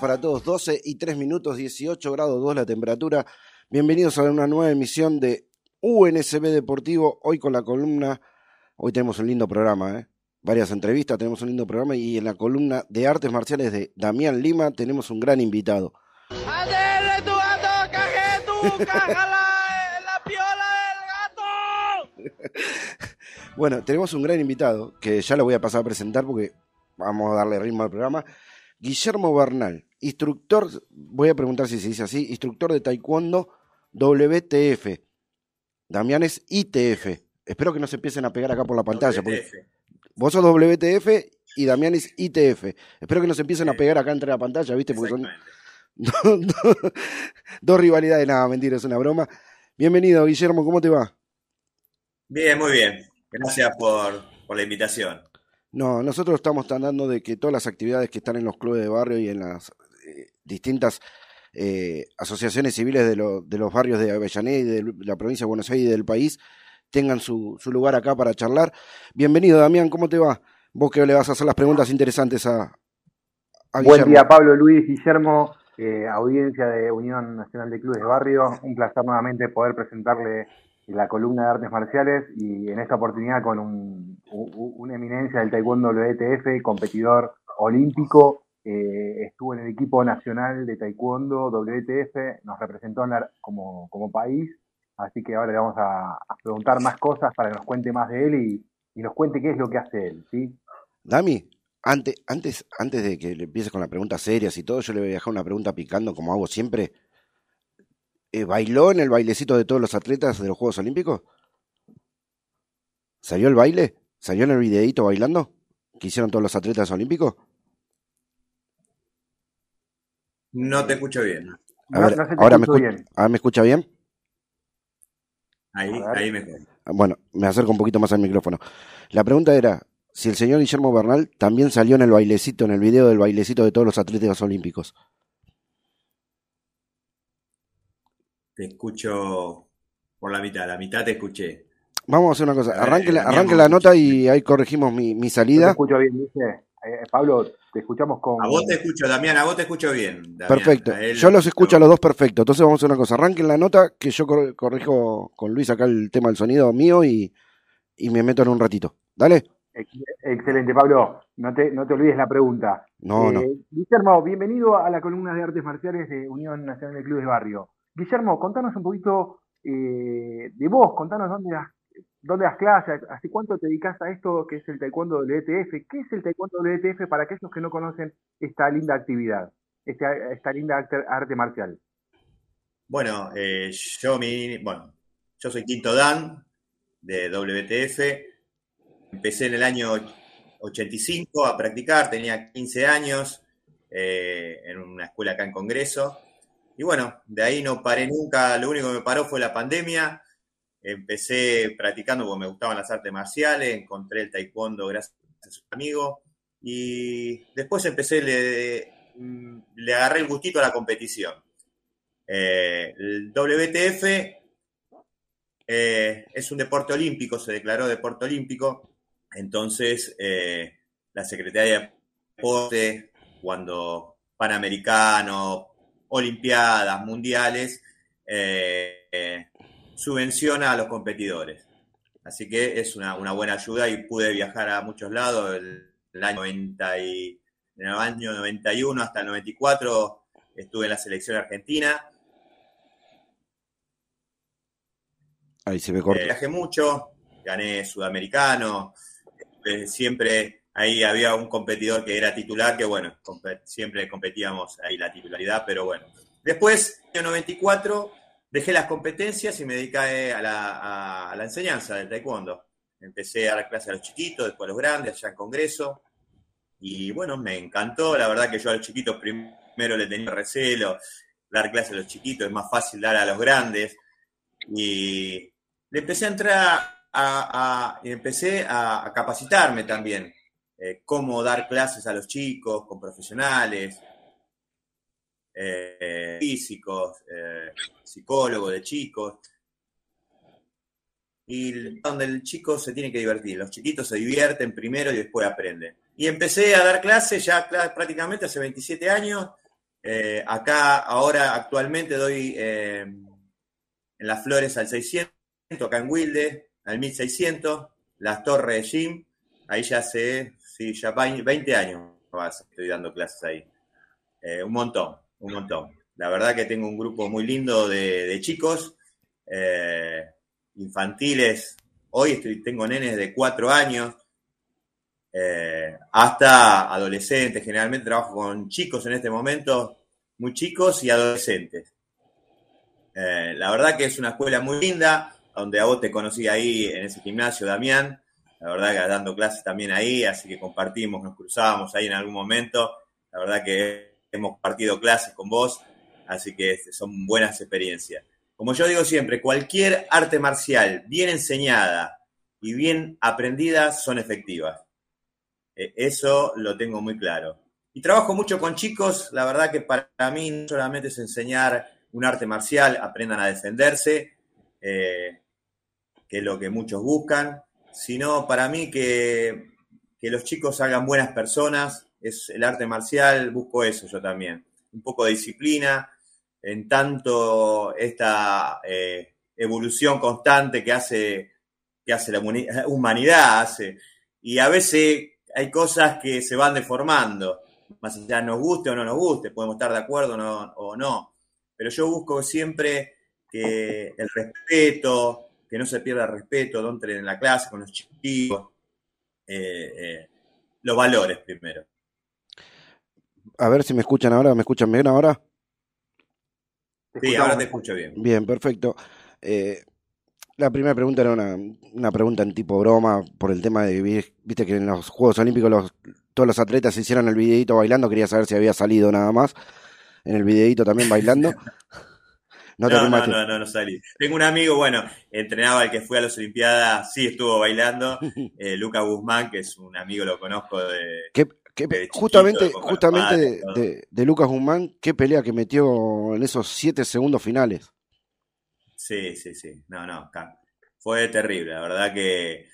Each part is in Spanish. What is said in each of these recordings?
Para todos. 12 y 3 minutos, 18 grados 2 la temperatura. Bienvenidos a una nueva emisión de UNSB Deportivo. Hoy con la columna, hoy tenemos un lindo programa, ¿eh? varias entrevistas, tenemos un lindo programa y en la columna de artes marciales de Damián Lima tenemos un gran invitado. ¡Adele, tu gato! ¡Caje tu! ¡Cájala! ¡La piola del gato! Bueno, tenemos un gran invitado que ya lo voy a pasar a presentar porque vamos a darle ritmo al programa. Guillermo Bernal, instructor, voy a preguntar si se dice así, instructor de Taekwondo WTF. Damián es ITF. Espero que no se empiecen a pegar acá por la pantalla. porque WTF. vos sos WTF y Damián es ITF. Espero que no se empiecen a pegar acá entre la pantalla, ¿viste? Porque son dos, dos- dos rivalidades. Nada, mentira, es una broma. Bienvenido, Guillermo, ¿cómo te va? Bien, muy bien. Gracias por, por la invitación. No, nosotros estamos tratando de que todas las actividades que están en los clubes de barrio y en las eh, distintas eh, asociaciones civiles de, lo- de los barrios de Avellaneda y de la provincia de Buenos Aires y del país tengan su, su lugar acá para charlar. Bienvenido, Damián, ¿cómo te va? Vos que le vas a hacer las preguntas interesantes a, a Buen día, Pablo, Luis, Guillermo, eh, audiencia de Unión Nacional de Clubes de Barrio. Un placer nuevamente poder presentarle la columna de artes marciales y en esta oportunidad con un, u- una eminencia del Taekwondo WTF, competidor olímpico. eh, estuvo en el equipo nacional de Taekwondo WTF, nos representó en la- como, país. Así que ahora le vamos a, preguntar más cosas para que nos cuente más de él y, y nos cuente qué es lo que hace él. ¿sí? Dami, antes, antes, antes de que empieces con las preguntas serias y todo, yo le voy a dejar una pregunta picando, como hago siempre. Eh, ¿Bailó en el bailecito de todos los atletas de los Juegos Olímpicos? ¿Salió el baile? ¿Salió en el videíto bailando? ¿Que hicieron todos los atletas olímpicos? No te escucho bien. A ver, no ahora me, bien. ahora me escucha bien. Ahí, ahí mejor. Ah, Bueno, me acerco un poquito más al micrófono. La pregunta era si el señor Guillermo Bernal también salió en el bailecito, en el video del bailecito de todos los atletas olímpicos. Te escucho por la mitad. La mitad te escuché. Vamos a hacer una cosa. Ver, Arranque, la, arranque la nota y ahí corregimos mi, mi No te salida. escucho bien, dice. Eh, Pablo, te escuchamos con... A vos te escucho, Damián. A vos te escucho bien. Damián. Perfecto. Él Yo lo los escucho a los dos perfecto. Entonces vamos a hacer una cosa. Arranquen la nota que yo cor- corrijo con Luis acá el tema del sonido mío y, y me meto en un ratito. Dale. Ex- Excelente, Pablo. No te, no te olvides la pregunta. No, Eh, no. Guillermo, bienvenido a la columna de artes marciales de Unión Nacional de Clubes de Barrio. Guillermo, contanos un poquito eh, de vos, contanos dónde das, dónde das clases, hace cuánto te dedicas a esto que es el Taekwondo WTF. ¿Qué es el Taekwondo WTF para aquellos que no conocen esta linda actividad, esta, linda arte, arte marcial? Bueno, eh, yo mi, bueno, yo soy Quinto Dan de WTF. Empecé en el año 85 a practicar, tenía 15 años eh, en una escuela acá en Congreso. Y bueno, de ahí no paré nunca, lo único que me paró fue la pandemia. Empecé practicando porque me gustaban las artes marciales, encontré el taekwondo gracias a su amigo. Y después empecé, le, mm, le agarré el gustito a la competición. Eh, el WTF eh, es un deporte olímpico, se declaró deporte olímpico. Entonces, eh, la Secretaría de Deporte, cuando Panamericano, Olimpiadas, Mundiales, eh, eh, subvenciona a los competidores. Así que es una, una buena ayuda y pude viajar a muchos lados. El, el año 90 y, en el año 91 hasta el 94 estuve en la selección argentina. Ahí se ve Eh, corto. viajé mucho, gané sudamericano, eh, siempre ahí había un competidor que era titular, que bueno, siempre competíamos ahí la titularidad, pero bueno. Después, en el año 94, dejé las competencias y me dediqué a la, a- la enseñanza del taekwondo. Empecé a dar clases a los chiquitos, después a los grandes, allá en Congreso. Y bueno, me encantó. La verdad que yo a los chiquitos primero le tenía recelo. Dar clases a los chiquitos es más fácil dar a los grandes. Y le empecé a entrar a, empecé a capacitarme también. Eh, cómo dar clases a los chicos con profesionales, eh, físicos, eh, psicólogos de chicos. Y donde el chico se tiene que divertir. Los chiquitos se divierten primero y después aprenden. y empecé a dar clases ya prácticamente hace 27 años. Acá ahora actualmente doy en las flores al 600, acá en Wilde, al 1600, las torres de Jim, ahí ya hace, ya 20 años más estoy dando clases ahí. Eh, un montón, un montón. La verdad que tengo un grupo muy lindo de, chicos, infantiles. Hoy estoy, tengo nenes de 4 años, eh, hasta adolescentes. Generalmente trabajo con chicos en este momento, muy chicos y adolescentes. Eh, la verdad que es una escuela muy linda, donde a vos te conocí ahí en ese gimnasio, Damián. La verdad que dando clases también ahí, así que compartimos, nos cruzábamos ahí en algún momento. La verdad que hemos compartido clases con vos, así que este, son buenas experiencias. Como yo digo siempre, cualquier arte marcial bien enseñada y bien aprendida son efectivas. Eh, eso lo tengo muy claro. Y trabajo mucho con chicos, la verdad que para mí no solamente es enseñar un arte marcial, aprendan a defenderse, eh, que es lo que muchos buscan, sino para mí que, los chicos hagan buenas personas, es el arte marcial, busco eso yo también, un poco de disciplina, en tanto esta eh, evolución constante que hace, que hace la humanidad, hace, y a veces hay cosas que se van deformando, más allá nos guste o no nos guste, podemos estar de acuerdo o no, pero yo busco siempre que el respeto, que no se pierda el respeto, donde en la clase con los chicos, eh, eh, los valores primero. A ver si me escuchan ahora, ¿me escuchan bien ahora? Sí, ahora te escucho bien. Bien, perfecto. Eh, la primera pregunta era una, pregunta en tipo broma por el tema de, viste que en los Juegos Olímpicos los, todos los atletas hicieron el videito bailando, quería saber si había salido nada más en el videito también bailando. No, no, no, no, no, salí. Tengo un amigo, bueno, entrenaba el que fue a las Olimpiadas, sí estuvo bailando, eh, Lucas Guzmán, que es un amigo, lo conozco de... justamente justamente de, de, Lucas Guzmán, qué pelea que metió en esos siete segundos finales. Sí, sí, sí. No, no. Fue terrible. La verdad que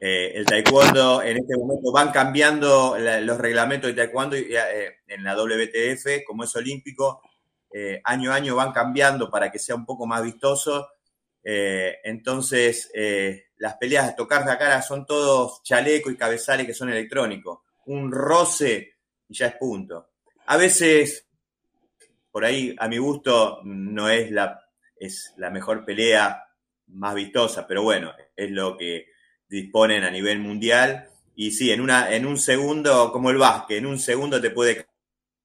eh, el taekwondo en este momento van cambiando los reglamentos de taekwondo eh, en la WTF, como es olímpico, eh, año a año van cambiando para que sea un poco más vistoso. entonces, las peleas de tocar la cara son todos chalecos y cabezales que son electrónicos. Un roce y ya es punto. A veces, por ahí, a mi gusto, no es la es la mejor pelea más vistosa, pero bueno, es lo que disponen a nivel mundial. Y sí, en, una, en un segundo, como el básquet, en un segundo te puede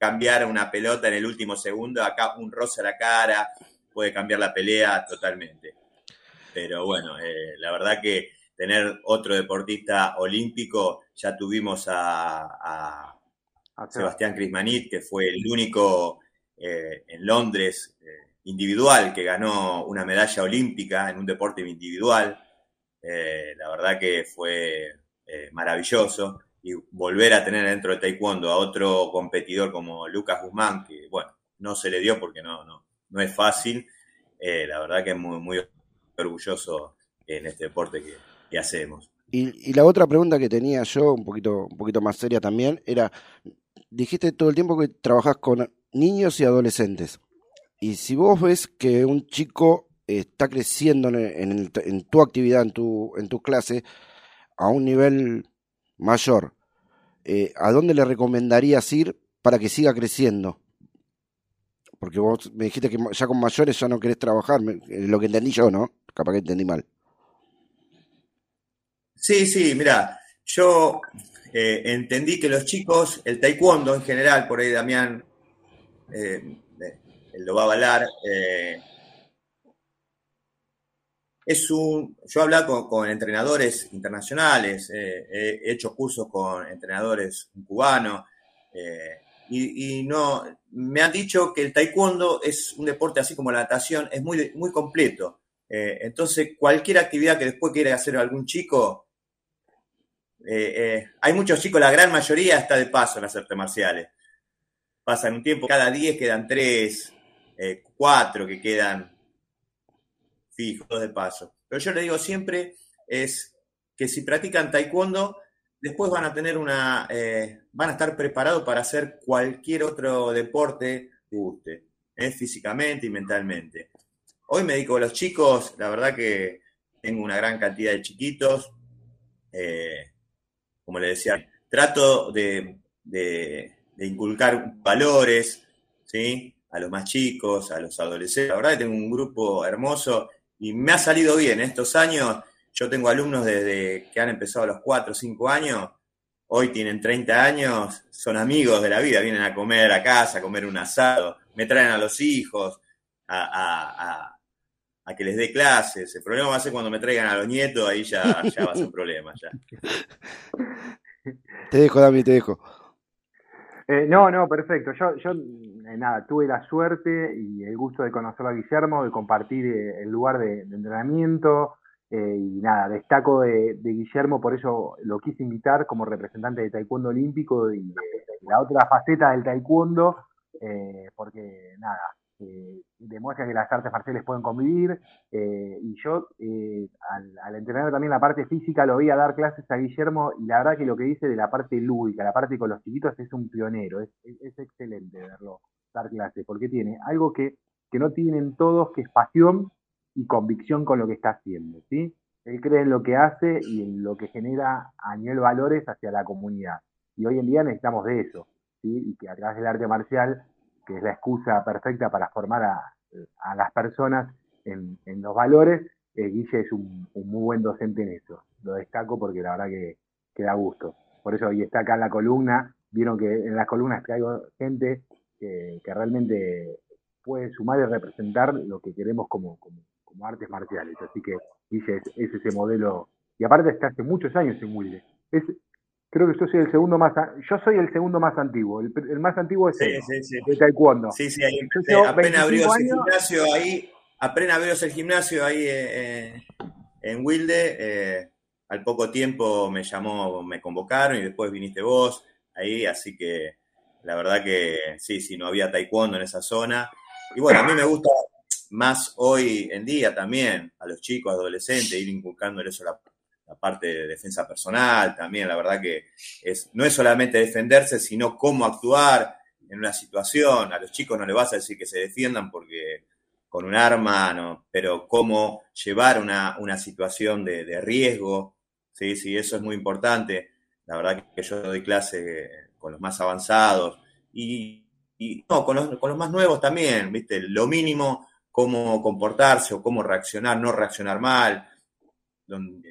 cambiar una pelota en el último segundo, acá un roce a la cara, puede cambiar la pelea totalmente. Pero bueno, eh, la verdad que tener otro deportista olímpico, ya tuvimos a, Sebastián Crismanit, que fue el único eh, en Londres eh, individual que ganó una medalla olímpica en un deporte individual. Eh, la verdad que fue maravilloso. Y volver a tener dentro de Taekwondo a otro competidor como Lucas Guzmán, que bueno, no se le dio porque no, no, no es fácil. Eh, la verdad que es muy, muy orgulloso en este deporte que, hacemos. Y, y, la otra pregunta que tenía yo, un poquito, un poquito más seria también, era, dijiste todo el tiempo que trabajás con niños y adolescentes. Y si vos ves que un chico está creciendo en, tu actividad, en tu, en tu clase, a un nivel mayor, eh, ¿a dónde le recomendarías ir para que siga creciendo? Porque vos me dijiste que ya con mayores ya no querés trabajar, lo que entendí yo, ¿no? Capaz que entendí mal. Sí, sí, mira, yo eh, entendí que los chicos, el taekwondo en general, por ahí Damián eh, lo va a avalar. Eh, es un, yo he hablado con, entrenadores internacionales, eh, he hecho cursos con entrenadores cubanos eh, y, no me han dicho que el taekwondo es un deporte así como la natación, es muy, muy completo. entonces, cualquier actividad que después quiera hacer algún chico, hay muchos chicos, la gran mayoría está de paso en las artes marciales. Pasan un tiempo, cada 10 quedan 3, eh, cuatro que quedan fijos de paso. Pero yo le digo siempre es que si practican taekwondo, después van a tener una, eh, van a estar preparados para hacer cualquier otro deporte que guste, ¿eh? físicamente y mentalmente. Hoy me dedico a los chicos, la verdad que tengo una gran cantidad de chiquitos, eh, como le decía, trato de, inculcar valores, ¿sí? A los más chicos, a los adolescentes. La verdad que tengo un grupo hermoso y me ha salido bien estos años yo tengo alumnos desde que han empezado a los 4 o 5 años, hoy tienen 30 años, son amigos de la vida, vienen a comer a casa, a comer un asado, me traen a los hijos a, que les dé clases. El problema va a ser cuando me traigan a los nietos, ahí ya, ya va a ser un problema. Ya. Te dejo, Dami, te dejo. Eh, no, no, perfecto. Yo, yo eh, nada, tuve la suerte y el gusto de conocer a Guillermo, de compartir eh, el lugar de entrenamiento, eh, y nada, destaco de, Guillermo, por eso lo quise invitar como representante de Taekwondo Olímpico y la otra faceta del Taekwondo, eh, porque nada, eh, demuestra que las artes marciales pueden convivir. y yo, al, al, entrenar también la parte física, lo vi a dar clases a Guillermo y la verdad que lo que dice de la parte lúdica, la parte con los chiquitos, es un pionero, es, es, excelente verlo dar clases, porque tiene algo que, que no tienen todos, que es pasión y convicción con lo que está haciendo, ¿sí? Él cree en lo que hace y en lo que genera a nivel valores hacia la comunidad. Y hoy en día necesitamos de eso, ¿sí? Y que a través del arte marcial, que es la excusa perfecta para formar a, las personas en, los valores, eh, Guille es un, muy buen docente en eso. Lo destaco porque la verdad que, da gusto. Por eso hoy está acá en la columna. Vieron que en las columnas traigo gente que, realmente puede sumar y representar lo que queremos como, como, como artes marciales. Así que dice, es, ese modelo. Y aparte está hace muchos años en Wilde. Es, creo que yo soy el segundo más, yo soy el segundo más antiguo. El, más antiguo es el, Taekwondo. Sí, sí, ahí apenas abrió el gimnasio ahí, apenas abrió el gimnasio ahí eh, en Wilde. Eh, al poco tiempo me llamó, me convocaron y después viniste vos ahí, así que la verdad que sí, sí, no había taekwondo en esa zona. Y bueno, a mí me gusta, más hoy en día también a los chicos, adolescentes, ir inculcándoles la, la parte de defensa personal también, la verdad que es, no es solamente defenderse, sino cómo actuar en una situación. A los chicos no les vas a decir que se defiendan porque con un arma, no, pero cómo llevar una, una situación de, riesgo, sí, sí, eso es muy importante. La verdad que yo doy clase con los más avanzados y, no, con los, más nuevos también, viste, lo mínimo cómo comportarse o cómo reaccionar, no reaccionar mal.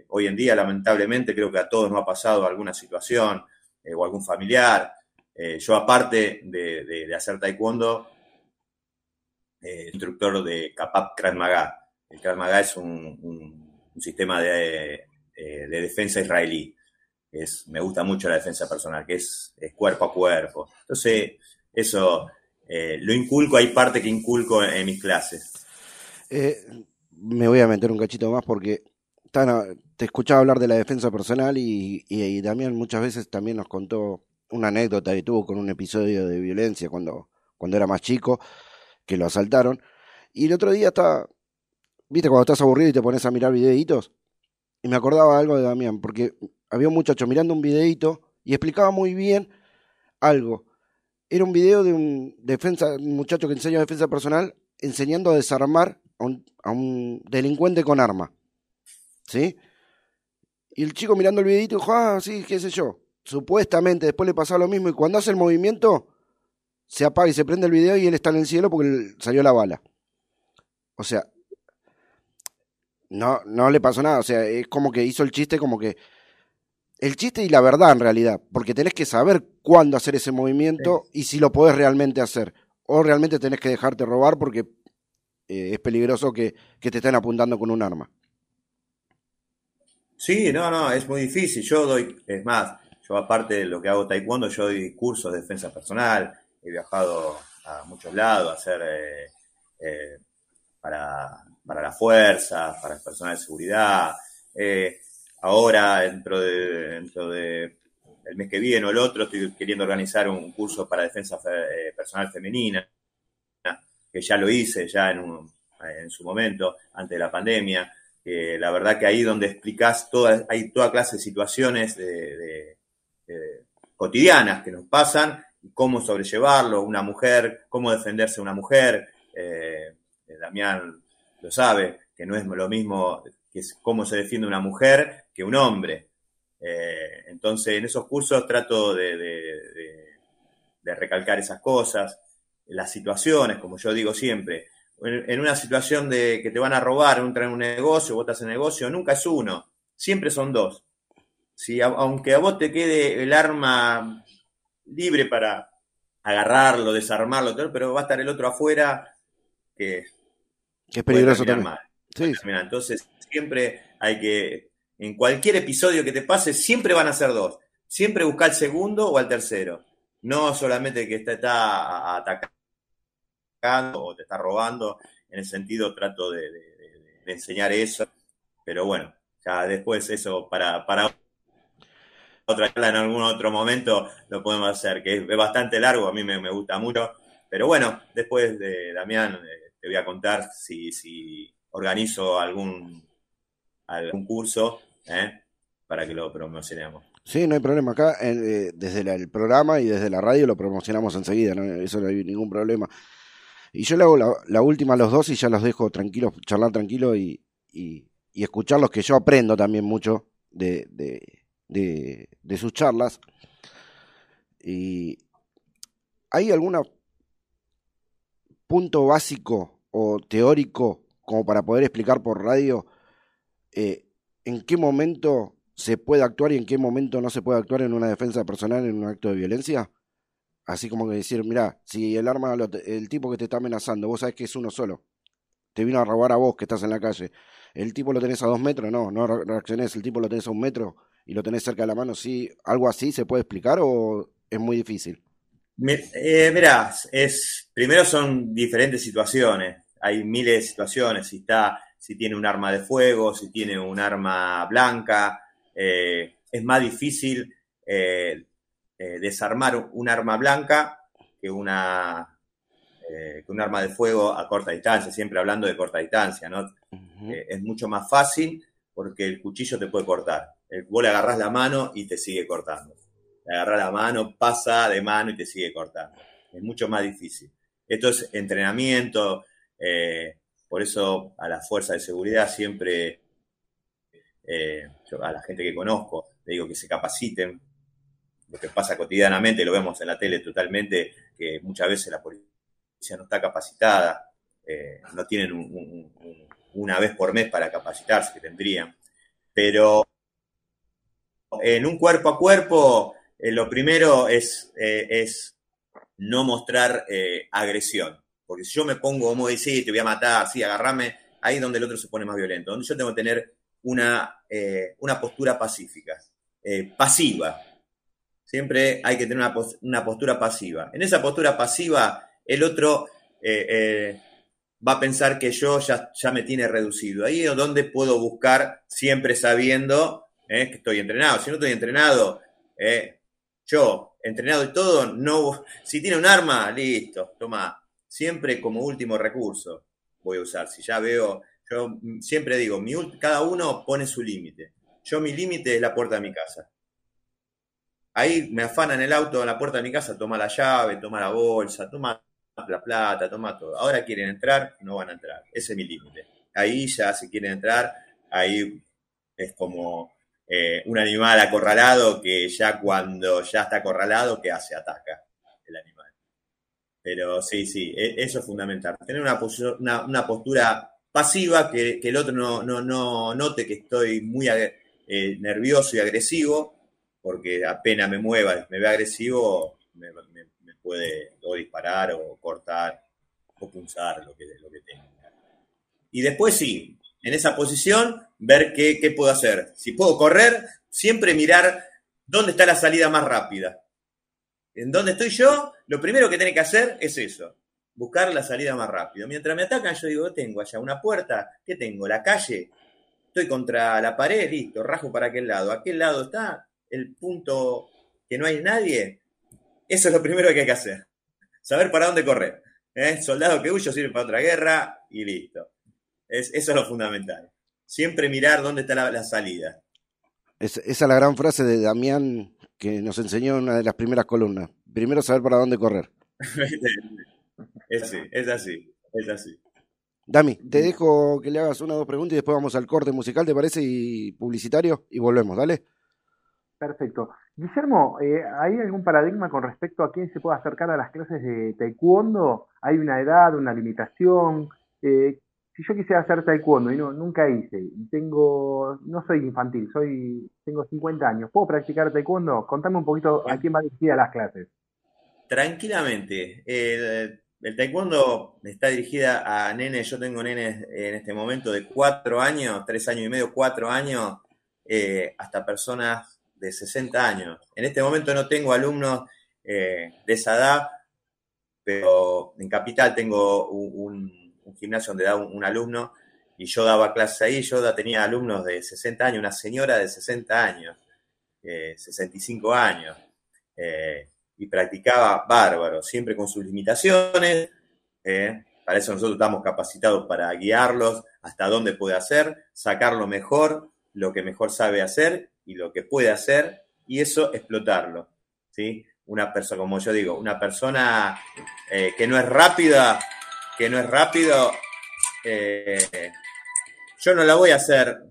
hoy en día, lamentablemente, creo que a todos nos ha pasado alguna situación eh, o algún familiar. Eh, yo, aparte de, hacer taekwondo, eh, instructor de Kapap Krav. El Krav Maga es un, sistema de, defensa israelí. Me gusta mucho la defensa personal, que es, es cuerpo a cuerpo. Entonces, eso eh, lo inculco, hay parte que inculco en, mis clases. Eh, me voy a meter un cachito más porque te escuchaba hablar de la defensa personal y, y, también muchas veces también nos contó una anécdota que tuvo con un episodio de violencia cuando, cuando era más chico, que lo asaltaron. Y el otro día estaba, viste, cuando estás aburrido y te pones a mirar videitos, y me acordaba algo de Damián, porque había un muchacho mirando un videito y explicaba muy bien algo era un video de un defensa, un muchacho que enseña defensa personal enseñando a desarmar a un, delincuente con arma. ¿Sí? Y el chico mirando el videito dijo, ah, sí, qué sé yo. Supuestamente después le pasaba lo mismo y cuando hace el movimiento se apaga y se prende el video y él está en el cielo porque salió la bala. O sea, no, no le pasó nada. O sea, es como que hizo el chiste como que el chiste y la verdad en realidad, porque tenés que saber cuándo hacer ese movimiento y si lo podés realmente hacer. O realmente tenés que dejarte robar porque eh, es peligroso que, te estén apuntando con un arma. Sí, no, no, es muy difícil. Yo doy, es más, yo aparte de lo que hago taekwondo, yo doy cursos de defensa personal, he viajado a muchos lados a hacer eh, eh, para, para la fuerza, para el personal de seguridad. Ahora, dentro de, dentro de el mes que viene o el otro, estoy queriendo organizar un curso para defensa eh, personal femenina, que ya lo hice ya en, en su momento, antes de la pandemia. la verdad que ahí donde explicás toda, hay toda clase de situaciones de, eh, cotidianas que nos pasan cómo sobrellevarlo, una mujer, cómo defenderse una mujer. Eh, Damián lo sabe, que no es lo mismo que cómo se defiende una mujer que un hombre. entonces, en esos cursos trato de, recalcar esas cosas, las situaciones, como yo digo siempre, en una situación de que te van a robar, en un negocio, vos en negocio, nunca es uno, siempre son dos. Si, aunque a vos te quede el arma libre para agarrarlo, desarmarlo, pero va a estar el otro afuera que, que es peligroso también. Sí. Entonces, siempre hay que, en cualquier episodio que te pase, siempre van a ser dos. Siempre buscar al segundo o al tercero. No solamente el que está, está atacando o te está robando. En ese sentido trato de, enseñar eso. Pero bueno, ya después eso para, para otra charla en algún otro momento lo podemos hacer, que es bastante largo, a mí me, gusta mucho. Pero bueno, después de Damián eh, te voy a contar si, si organizo algún, algún curso eh, para que lo promocionemos. Sí, no hay problema. Acá, eh, desde el programa y desde la radio lo promocionamos enseguida, eso no hay ningún problema. Y yo le hago la, última a los dos y ya los dejo tranquilos, charlar tranquilo y, y, escucharlos, que yo aprendo también mucho de, de, sus charlas. Y ¿Hay algún punto básico o teórico como para poder explicar por radio eh, en qué momento se puede actuar y en qué momento no se puede actuar en una defensa personal en un acto de violencia? Así como que decir, mira, si el arma, el tipo que te está amenazando, vos sabés que es uno solo, te vino a robar a vos que estás en la calle, el tipo lo tenés a dos metros, no, no reaccionés, el tipo lo tenés a un metro y lo tenés cerca de la mano, ¿sí? ¿Algo así se puede explicar o es muy difícil? Eh, mirá, es, primero son diferentes situaciones, hay miles de situaciones, si está, si tiene un arma de fuego, si tiene un arma blanca, eh, es más difícil eh, eh, desarmar un arma blanca que una que un arma de fuego a corta distancia, siempre hablando de corta distancia, ¿no? Es mucho más fácil porque el cuchillo te puede cortar. Vos le agarrás la mano y te sigue cortando. Le agarrás la mano, pasa de mano y te sigue cortando. Es mucho más difícil. Esto es entrenamiento, por eso a la fuerza de seguridad siempre, a la gente que conozco, le digo que se capaciten, lo que pasa cotidianamente, lo vemos en la tele totalmente, que muchas veces la policía no está capacitada, eh, no tienen una vez por mes para capacitarse, que tendrían. Pero en un cuerpo a cuerpo, eh, lo primero es, eh, es no mostrar agresión. Porque si yo me pongo, como decir, te voy a matar, sí, agarrame, ahí es donde el otro se pone más violento. Donde yo tengo que tener una, una postura pacífica, pasiva, Siempre hay que tener una, postura pasiva. En esa postura pasiva, el otro eh, eh, va a pensar que yo ya, ya me tiene reducido. Ahí es donde puedo buscar, siempre sabiendo eh, que estoy entrenado. Si no estoy entrenado, yo, entrenado y todo, no, si tiene un arma, listo, toma. Siempre como último recurso voy a usar. Si ya veo, yo siempre digo, mi, cada uno pone su límite. Yo mi límite es la puerta de mi casa. Ahí me afanan el auto en la puerta de mi casa, toma la llave, toma la bolsa, toma la plata, toma todo. Ahora quieren entrar, no van a entrar. Ese es mi límite. Ahí ya si quieren entrar, ahí es como eh, un animal acorralado que ya cuando ya está acorralado, ¿qué hace? Ataca. Pero sí, sí, e, eso es fundamental. Tener una, una, postura pasiva, que, el otro no, no, no, note que estoy muy eh, nervioso y agresivo porque apenas me mueva, me ve agresivo, me, puede o disparar o cortar o punzar lo que, lo que tenga. Y después sí, en esa posición, ver qué, qué puedo hacer. Si puedo correr, siempre mirar dónde está la salida más rápida. En dónde estoy yo, lo primero que tiene que hacer es eso, buscar la salida más rápida. Mientras me atacan, yo digo, tengo allá una puerta, ¿qué tengo? La calle, estoy contra la pared, listo, rajo para aquel lado. ¿Aquel lado está? el punto que no hay nadie, eso es lo primero que hay que hacer. Saber para dónde correr. ¿eh? Soldado que huyo sirve para otra guerra y listo. Es, eso es lo fundamental. Siempre mirar dónde está la, salida. esa es la gran frase de Damián que nos enseñó una de las primeras columnas. Primero saber para dónde correr. es así, es así, es así. Dami, te dejo que le hagas una o dos preguntas y después vamos al corte musical, ¿te parece? Y publicitario, y volvemos, dale. Perfecto. Guillermo, eh, ¿hay algún paradigma con respecto a quién se puede acercar a las clases de taekwondo? ¿Hay una edad, una limitación? Eh, si yo quisiera hacer taekwondo y no, nunca hice, y tengo, no soy infantil, soy, tengo 50 años, ¿puedo practicar taekwondo? Contame un poquito a quién va dirigida las clases. Tranquilamente. El, el taekwondo está dirigida a nenes, yo tengo nenes en este momento de 4 años, 3 años y medio, 4 años, eh, hasta personas de 60 años. En este momento no tengo alumnos eh, de esa edad, pero en Capital tengo un un gimnasio donde da un, alumno y yo daba clases ahí, yo tenía alumnos de 60 años, una señora de 60 años, 65 eh, años, eh, y practicaba bárbaro, siempre con sus limitaciones. Eh, para eso nosotros estamos capacitados para guiarlos hasta dónde puede hacer, sacar lo mejor, lo que mejor sabe hacer y lo que puede hacer, y eso explotarlo. ¿sí? Una persona, como yo digo, una persona que no es rápida, que no es rápido, eh, yo no la voy a hacer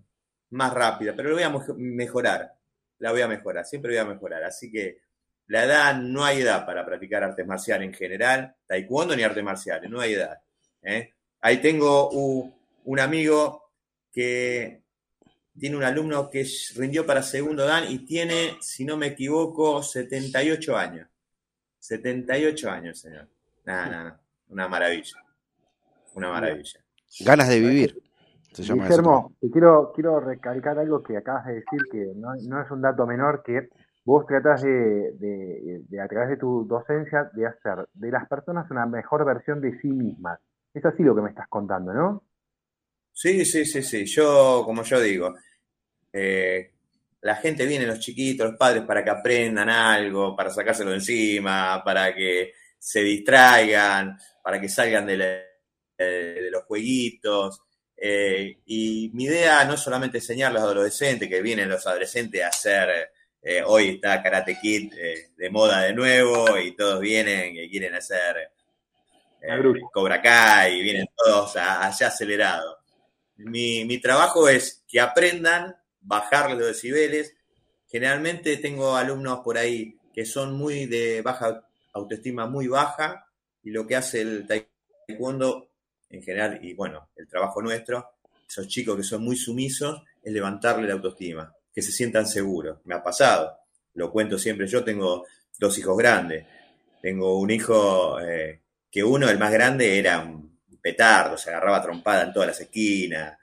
más rápida, pero la voy a mejorar. La voy a mejorar, siempre voy a mejorar. Así que la edad, no hay edad para practicar artes marciales en general, taekwondo ni artes marciales, no hay edad. ¿eh? Ahí tengo un, amigo que tiene un alumno que rindió para segundo dan y tiene, si no me equivoco, 78 años. 78 años, señor. Nada, nada, una maravilla una maravilla. Ganas de vivir. Guillermo, te quiero, quiero recalcar algo que acabas de decir, que no, es un dato menor, que vos tratás de, de, a través de tu docencia, de hacer de las personas una mejor versión de sí mismas. Es así lo que me estás contando, ¿no? Sí, sí, sí, sí. Yo, como yo digo, eh, la gente viene, los chiquitos, los padres, para que aprendan algo, para sacárselo de encima, para que se distraigan, para que salgan de la de los jueguitos. Eh, y mi idea no es solamente enseñar a los adolescentes, que vienen los adolescentes a hacer, eh, hoy está Karate Kid de moda de nuevo y todos vienen y quieren hacer Cobra Kai y vienen todos allá acelerados. Mi, mi trabajo es que aprendan, bajar los decibeles. Generalmente tengo alumnos por ahí que son muy de baja autoestima, muy baja, y lo que hace el taekwondo en general, y bueno, el trabajo nuestro, esos chicos que son muy sumisos, es levantarle la autoestima, que se sientan seguros. Me ha pasado, lo cuento siempre, yo tengo dos hijos grandes, tengo un hijo eh, que uno, el más grande, era un petardo, se agarraba trompada en todas las esquinas,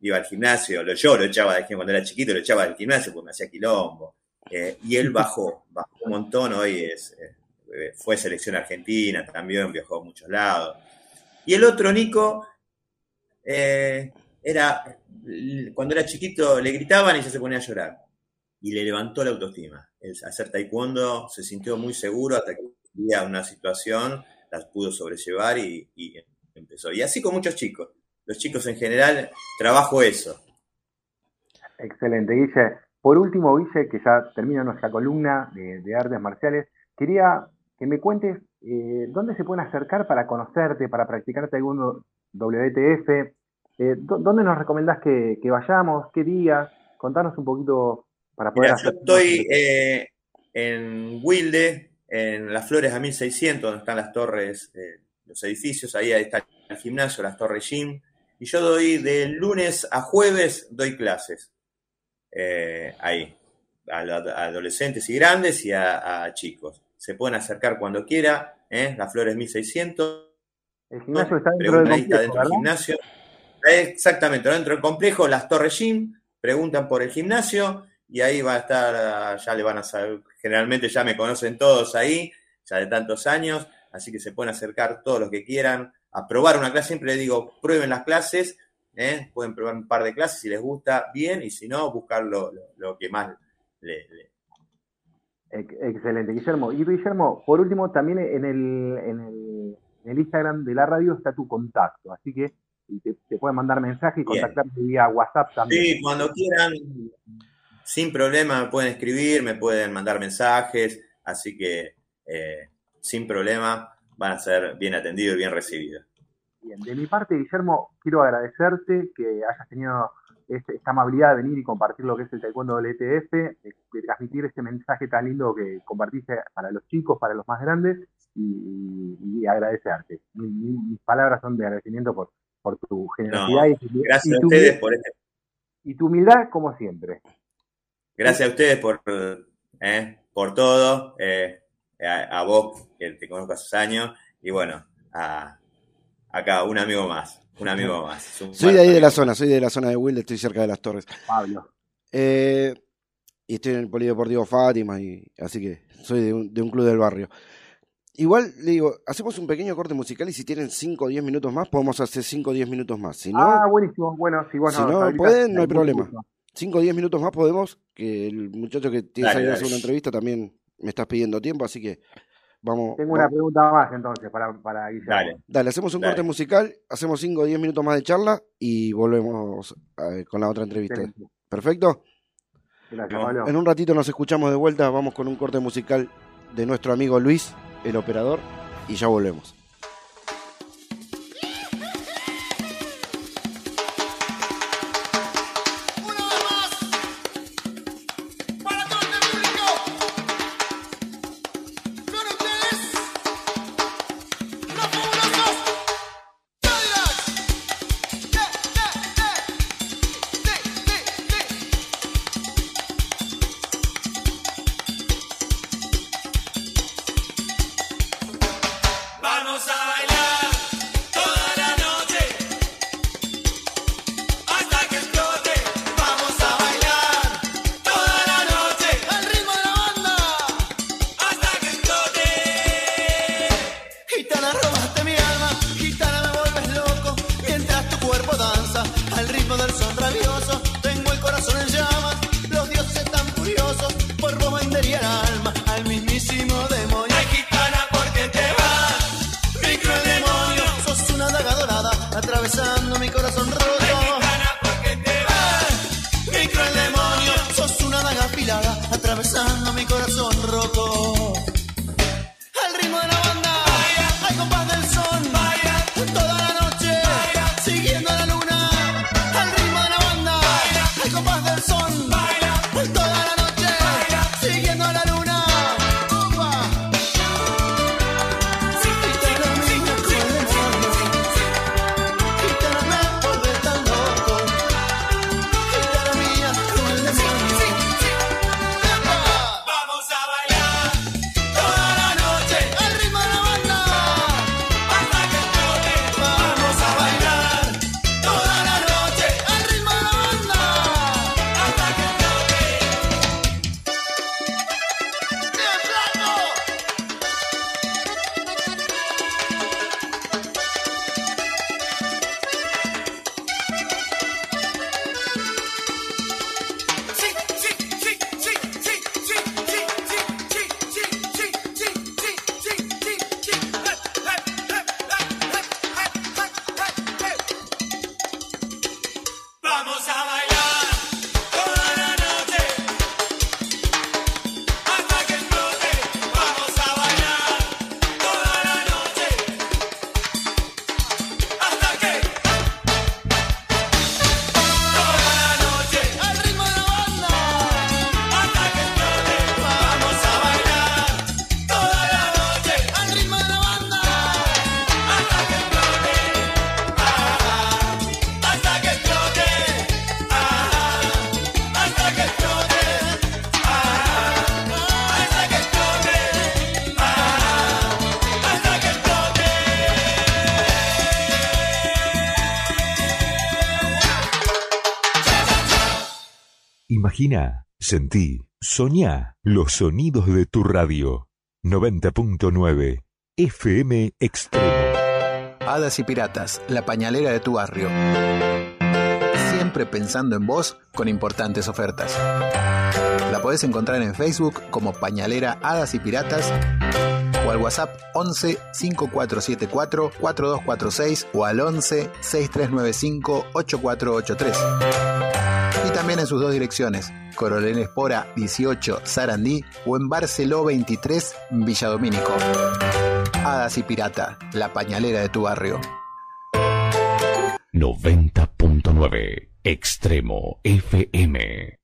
iba al gimnasio, lo, yo lo echaba de cuando era chiquito, lo echaba del gimnasio porque me hacía quilombo. Eh, y él bajó, bajó un montón, hoy es, eh, fue selección argentina también, viajó a muchos lados. Y el otro, Nico, eh, era, cuando era chiquito le gritaban y ya se ponía a llorar. Y le levantó la autoestima. El hacer taekwondo se sintió muy seguro hasta que había una situación, las pudo sobrellevar y, empezó. Y así con muchos chicos. Los chicos en general, trabajo eso. Excelente, Guille. Por último, Guille, que ya termina nuestra columna de, de artes marciales, quería que me cuentes eh, dónde se pueden acercar para conocerte, para practicarte algún WTF, eh, ¿dónde nos recomendás que, vayamos? ¿Qué días? Contanos un poquito para poder hacer. Yo estoy eh, en Wilde, en las Flores a 1600, donde están las torres, los edificios, ahí está el gimnasio, las torres gym, y yo doy de lunes a jueves, doy clases ahí, a, adolescentes y grandes y a chicos se pueden acercar cuando quiera, ¿eh? La Flores 1600. El gimnasio está dentro del complejo, dentro del gimnasio. Exactamente, dentro del complejo, las Torres Gym, preguntan por el gimnasio y ahí va a estar, ya le van a saber, generalmente ya me conocen todos ahí, ya de tantos años, así que se pueden acercar todos los que quieran a probar una clase. Siempre les digo, prueben las clases, ¿eh? pueden probar un par de clases si les gusta, bien, y si no, buscar lo, que más les Excelente, Guillermo. Y Guillermo, por último, también en el, en el, en el Instagram de la radio está tu contacto, así que te, pueden mandar mensaje y contactarte vía WhatsApp también. Sí, cuando quieran. sin problema me pueden escribir, me pueden mandar mensajes, así que eh, sin problema van a ser bien atendidos y bien recibidos. Bien, de mi parte, Guillermo, quiero agradecerte que hayas tenido esta amabilidad de venir y compartir lo que es el Taekwondo del ETF, de, transmitir este mensaje tan lindo que compartiste para los chicos, para los más grandes, y, y agradecerte. Mi- mi- mis palabras son de agradecimiento por, por tu generosidad y, tu- Gracias y a tu, ustedes por este- y tu humildad, como siempre. gracias a ustedes por, eh, por todo, eh, a, a vos que te conozco hace años, y bueno, a, acá un amigo más, un amigo más. Soy de ahí de la zona, soy de la zona de Wilde, estoy cerca de las torres. Pablo. Eh, y estoy en el Polideportivo Fátima, y así que soy de un, de un club del barrio. Igual, le digo, hacemos un pequeño corte musical y si tienen 5 o 10 minutos más, podemos hacer 5 o 10 minutos más. Si no, ah, buenísimo. Bueno, si vos si no habilitas, pueden, no hay problema. gusto. 5 o 10 minutos más podemos, que el muchacho que tiene salido a hacer una entrevista también me estás pidiendo tiempo, así que vamos. Tengo vamos- una pregunta más entonces para, para Guillermo. Dale. Dale, hacemos un Dale. corte musical, hacemos 5 o 10 minutos más de charla y volvemos eh, con la otra entrevista. Excelente. ¿Perfecto? Gracias, Pablo. En un ratito nos escuchamos de vuelta, vamos con un corte musical de nuestro amigo Luis, el operador, y ya volvemos. Imagina, sentí, soñá los sonidos de tu radio. 90.9 FM Extremo. Hadas y Piratas, la pañalera de tu barrio. Siempre pensando en vos con importantes ofertas. La podés encontrar en Facebook como Pañalera Hadas y Piratas o al WhatsApp 11 5474 4246 o al 11 6395 8483. Y también en sus dos direcciones, Coronel Espora 18 Sarandí o en Barceló 23 Villadomínico. Hadas y Pirata, la pañalera de tu barrio. 90.9 Extremo FM.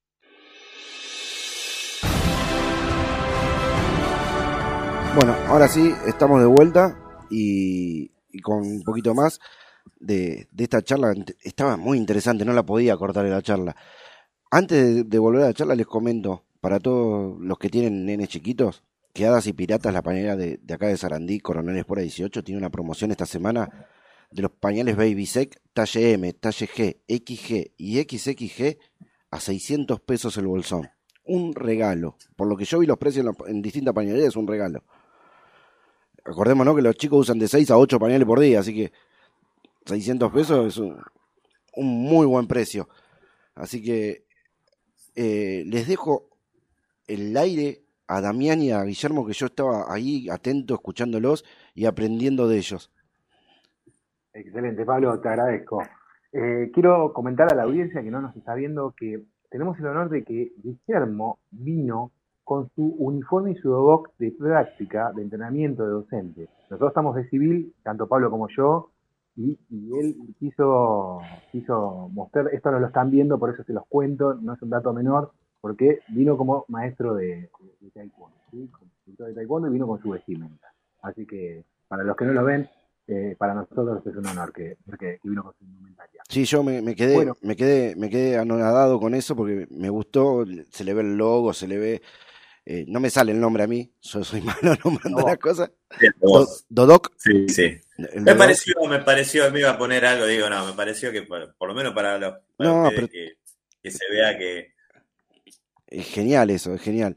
Bueno, ahora sí, estamos de vuelta y, y con un poquito más de, de esta charla. Estaba muy interesante, no la podía cortar en la charla. Antes de, de volver a la charla, les comento, para todos los que tienen nenes chiquitos, que Hadas y Piratas, la pañalera de, de acá de Sarandí, Coronel Espora 18, tiene una promoción esta semana de los pañales Baby Sec, talle M, talle G, XG y XXG a 600 pesos el bolsón. Un regalo. Por lo que yo vi los precios en, en distintas pañalerías, es un regalo. Acordémonos que los chicos usan de 6 a 8 pañales por día, así que 600 pesos es un, muy buen precio. Así que eh, les dejo el aire a Damián y a Guillermo, que yo estaba ahí atento, escuchándolos y aprendiendo de ellos. Excelente, Pablo, te agradezco. Eh, quiero comentar a la audiencia que no nos está viendo que tenemos el honor de que Guillermo vino con su uniforme y su doc de práctica de entrenamiento de docente. Nosotros estamos de civil, tanto Pablo como yo, y, y él quiso, quiso mostrar, esto no lo están viendo, por eso se los cuento, no es un dato menor, porque vino como maestro de, de taekwondo, ¿sí? De taekwondo y vino con su vestimenta. Así que para los que no lo ven, eh, para nosotros es un honor que, que, que vino con su indumentaria. Sí, yo me, me quedé, Bueno. me quedé, me quedé anonadado con eso porque me gustó, se le ve el logo, se le ve, eh, no me sale el nombre a mí, yo soy malo nombrando No. las cosas. Do-. Dodoc, Sí, sí. Me Dodoc. pareció, me pareció, me iba a poner algo, digo, no, me pareció que por, por lo menos para los para No, ustedes pero- que, que se vea que es genial eso, es genial.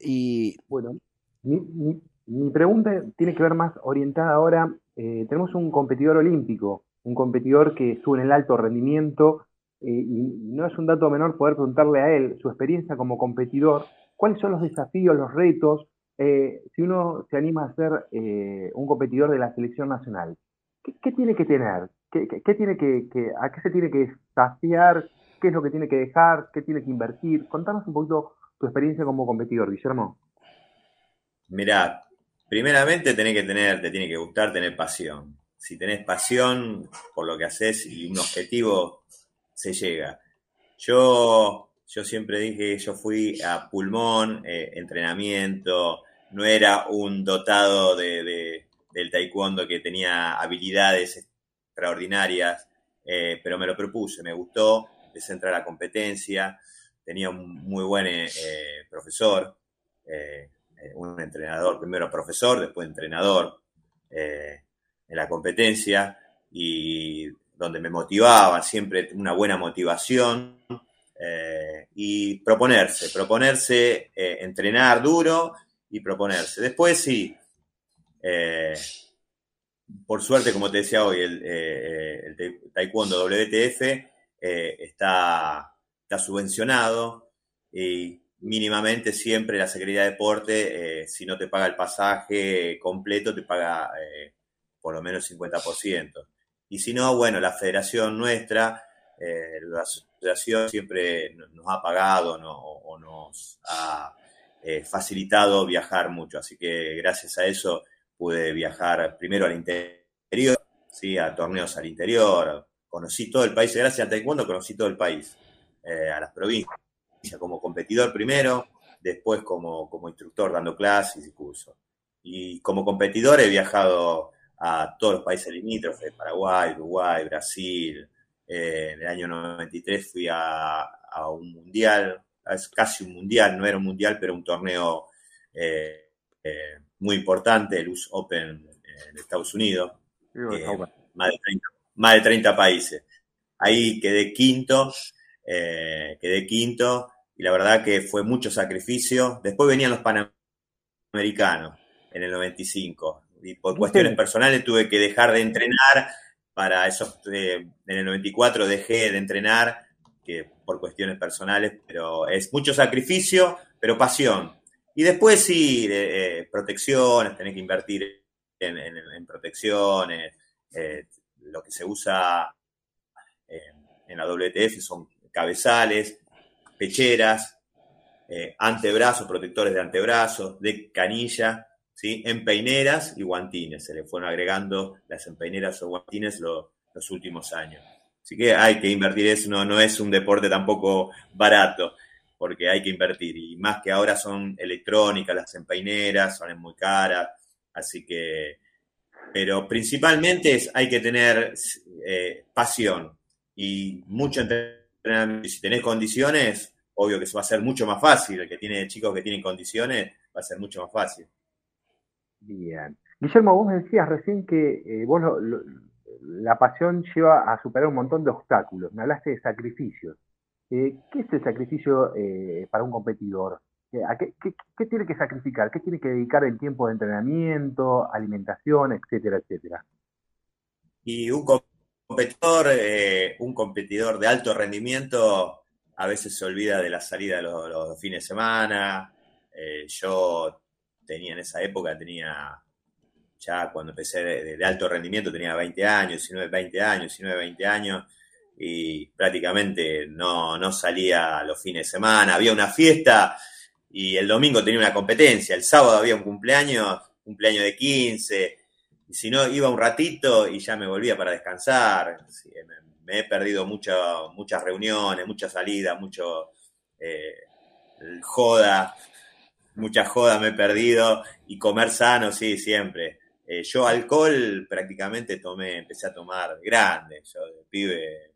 Y Bueno, mi, mi- mi pregunta tiene que ver más orientada ahora. eh, tenemos un competidor olímpico, un competidor que estuvo en el alto rendimiento, eh, y no es un dato menor poder preguntarle a él su experiencia como competidor, cuáles son los desafíos, los retos, eh, si uno se anima a ser eh, un competidor de la selección nacional. ¿Qué, tiene que tener? ¿Qué, tiene que- ¿A qué se tiene que saciar? ¿Qué es lo que tiene que dejar? ¿Qué tiene que invertir? Contanos un poquito tu experiencia como competidor, Guillermo. Mirá, primeramente tenés que tener, te tiene que gustar tener pasión. Si tenés pasión por lo que haces y un objetivo, se llega. Yo, yo siempre dije que yo fui a pulmón, eh, entrenamiento, no era un dotado de, de- del taekwondo que tenía habilidades extraordinarias, eh, pero me lo propuse, me gustó, empecé a entrar a la competencia, tenía un muy buen eh, eh, profesor, un entrenador, primero profesor, después entrenador en la competencia y donde me motivaba, siempre una buena motivación eh, y proponerse, proponerse, eh, entrenar duro y proponerse. Después sí, eh, por suerte, como te decía hoy, el, el ta- taekwondo WTF está, está subvencionado y mínimamente siempre la Secretaría de Deporte, si no te paga el pasaje completo, te paga por lo menos 50%. Y si no, bueno, la federación nuestra, eh, la asociación siempre no- nos ha pagado o, nos ha eh, facilitado viajar mucho. Así que gracias a eso pude viajar primero al interior, ¿sí? a torneos al interior, conocí todo el país, gracias al taekwondo conocí todo el país, eh, a las provincias, como competidor primero, después como, como instructor dando clases y cursos. Y como competidor he viajado a todos los países limítrofes, Paraguay, Uruguay, Brasil. Eh, en el año 93 fui a, a un mundial, es casi un mundial, no era un mundial, pero un torneo eh, eh, muy importante, el US Open de Estados Unidos más, de 30, más de 30 países. Ahí quedé quinto, quedé quinto, y la verdad que fue mucho sacrificio. Después venían los Panamericanos en el 95, y por cuestiones personales tuve que dejar de entrenar para esos, eh, en el 94 dejé de entrenar, que por cuestiones personales, pero es mucho sacrificio, pero pasión. Y después sí, eh, protecciones, tenés que invertir en, protecciones, eh, lo que se usa eh, en la WTF son cabezales, pecheras, antebrazos, protectores de antebrazos, de canilla, ¿sí? empeineras y guantines. Se le fueron agregando las empeineras o guantines lo- los últimos años. Así que hay que invertir eso, no, no es un deporte tampoco barato, porque hay que invertir. Y más que ahora son electrónicas las empeineras, son muy caras, así que... Pero principalmente es, hay que tener eh, pasión y mucho entrenamiento. Si tenés condiciones, obvio que se va a hacer mucho más fácil. El que tiene chicos que tienen condiciones, va a ser mucho más fácil. Bien. Guillermo, vos decías recién que eh, vos lo- la pasión lleva a superar un montón de obstáculos. Me hablaste de sacrificios. Eh, ¿Qué es el sacrificio eh, para un competidor? Eh, ¿a qué, tiene que sacrificar? ¿Qué tiene que dedicar en tiempo de entrenamiento, alimentación, etcétera, etcétera? Y un competidor, un competidor de alto rendimiento a veces se olvida de la salida los, los fines de semana. Yo tenía en esa época, tenía ya cuando empecé de, alto rendimiento, tenía 20 años, 19, 20 años, 19, 20 años, y prácticamente no, no salía los fines de semana. Había una fiesta y el domingo tenía una competencia, el sábado había un cumpleaños, cumpleaños de 15, y si no, iba un ratito y ya me volvía para descansar. Sí, me, he perdido muchas reuniones, muchas salidas, mucho eh, joda, mucha joda me he perdido. Y comer sano, sí, siempre. Eh, yo alcohol prácticamente tomé, empecé a tomar grande. Yo de pibe,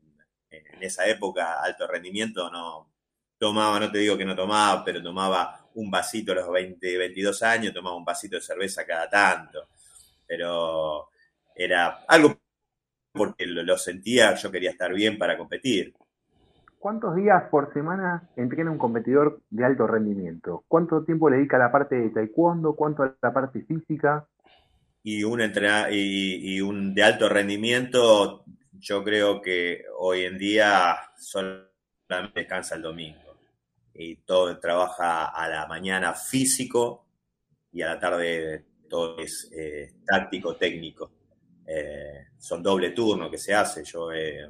en, esa época, alto rendimiento, no tomaba, no te digo que no tomaba, pero tomaba un vasito a los 20, 22 años, tomaba un vasito de cerveza cada tanto pero era algo porque lo sentía, yo quería estar bien para competir. ¿Cuántos días por semana entrena un competidor de alto rendimiento? ¿Cuánto tiempo le dedica a la parte de taekwondo? ¿Cuánto a la parte física? Y un, entrena- y, y un de alto rendimiento, yo creo que hoy en día solamente descansa el domingo. Y todo trabaja a la mañana físico y a la tarde todo es eh, táctico, técnico. Eh, son doble turno que se hace. Yo eh,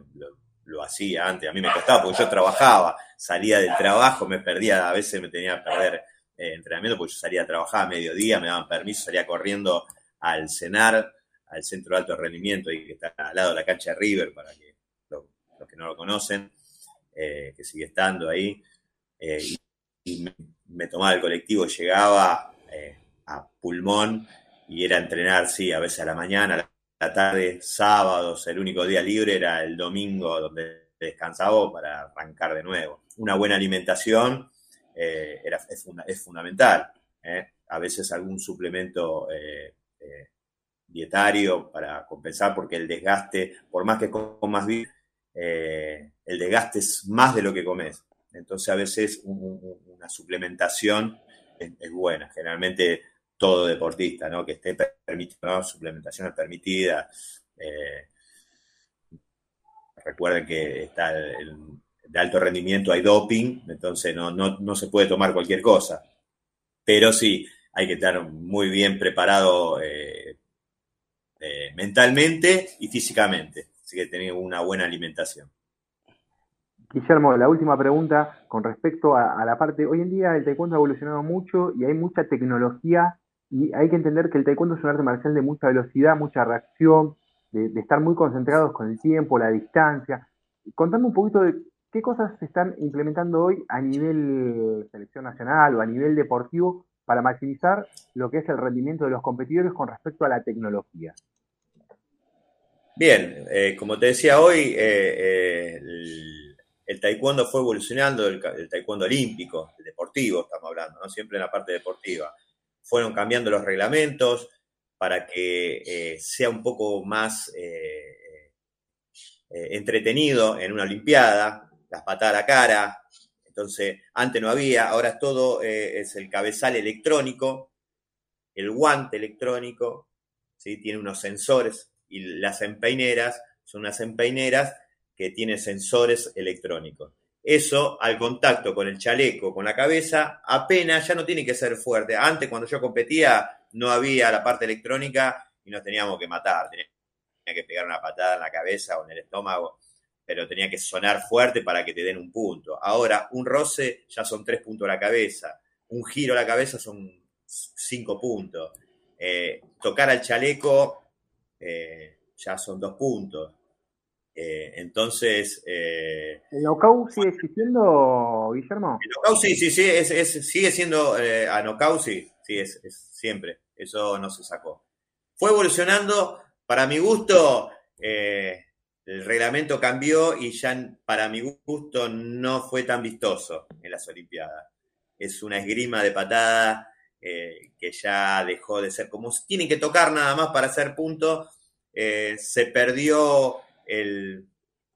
lo hacía antes, a mí me costaba porque yo trabajaba, salía del trabajo, me perdía, a veces me tenía que perder eh, entrenamiento porque yo salía a trabajar a mediodía, me daban permiso, salía corriendo al cenar, al centro de alto rendimiento y que está al lado de la cancha de River, para que lo- los que no lo conocen, eh, que sigue estando ahí. Eh, y me, me tomaba el colectivo, llegaba a pulmón y era entrenar, sí, a veces a la mañana, a la, la tarde, sábados, el único día libre era el domingo donde descansaba para arrancar de nuevo. Una buena alimentación eh, era, es, funda- es fundamental. ¿eh? A veces algún suplemento eh, dietario para compensar, porque el desgaste, por más que comas bien, el desgaste es más de lo que comes. Entonces a veces un- un- una suplementación es buena. Generalmente todo deportista, ¿no? Que esté permitido, ¿no? suplementación es permitida. Eh, recuerden que está el- de alto rendimiento, hay doping, entonces no, no, no se puede tomar cualquier cosa. Pero sí, hay que estar muy bien preparado eh, eh, mentalmente y físicamente. Así que tener una buena alimentación. Guillermo, la última pregunta con respecto a, a la parte, hoy en día el taekwondo ha evolucionado mucho y hay mucha tecnología y hay que entender que el taekwondo es un arte marcial de mucha velocidad, mucha reacción, de, de estar muy concentrados con el tiempo, la distancia. Contame un poquito de qué cosas se están implementando hoy a nivel selección nacional o a nivel deportivo para maximizar lo que es el rendimiento de los competidores con respecto a la tecnología. Bien, eh, como te decía hoy, eh, eh, el, taekwondo fue evolucionando, el, el taekwondo olímpico, el deportivo, estamos hablando, ¿no? Siempre en la parte deportiva. Fueron cambiando los reglamentos para que eh, sea un poco más eh, eh, entretenido en una olimpiada, las patadas a la cara. Entonces, antes no había, ahora todo eh, es el cabezal electrónico, el guante electrónico, ¿sí? tiene unos sensores y las empeineras son unas empeineras que tienen sensores electrónicos. Eso al contacto con el chaleco, con la cabeza, apenas ya no tiene que ser fuerte. Antes cuando yo competía no había la parte electrónica y nos teníamos que matar, tenía que pegar una patada en la cabeza o en el estómago pero tenía que sonar fuerte para que te den un punto. Ahora, un roce ya son tres puntos a la cabeza, un giro a la cabeza son cinco puntos, Eh, tocar al chaleco eh, ya son dos puntos. Eh, entonces, eh, ¿El knockout sigue existiendo, Guillermo? el knockout sí, sí, sí, es, es- sigue siendo eh, a knockout, sí, sí, es, es siempre. Eso no se sacó. Fue evolucionando, para mi gusto, eh, el reglamento cambió y ya para mi gusto no fue tan vistoso en las Olimpiadas. Es una esgrima de patada eh, que ya dejó de ser como tienen que tocar nada más para hacer punto. Se perdió el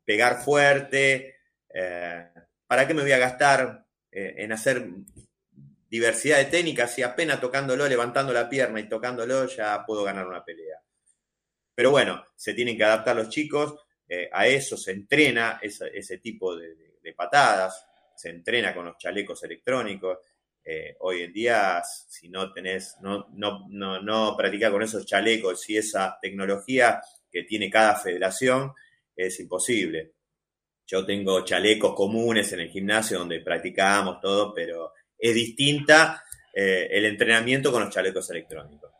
pegar fuerte. eh, ¿Para qué me voy a gastar eh, en hacer diversidad de técnicas si apenas tocándolo, levantando la pierna y tocándolo ya puedo ganar una pelea? Pero bueno, se tienen que adaptar los chicos eh, a eso, se entrena ese, tipo de, patadas, se entrena con los chalecos electrónicos. Hoy en día, si no tenés, no, no, no, no practicás con esos chalecos y esa tecnología que tiene cada federación, es imposible. Yo tengo chalecos comunes en el gimnasio donde practicamos todo, pero es distinta eh, el entrenamiento con los chalecos electrónicos.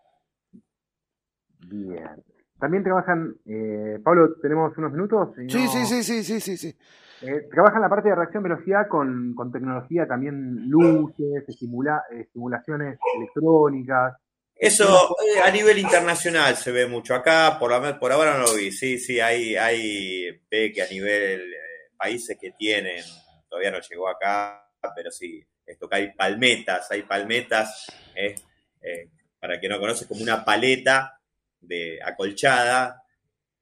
Bien. También trabajan, eh, Pablo, tenemos unos minutos. Si Sí, no- sí, sí, sí, sí, sí, sí. Eh, trabajan la parte de reacción velocidad con, con tecnología también luces, estimula, estimulaciones electrónicas. Eso eh, a nivel internacional se ve mucho. Acá, por, la- por ahora no lo vi. Sí, sí, hay, hay ve que a nivel eh, países que tienen, todavía no llegó acá, pero sí, esto que hay palmetas, hay palmetas, eh, eh, para que no conoce, como una paleta de acolchada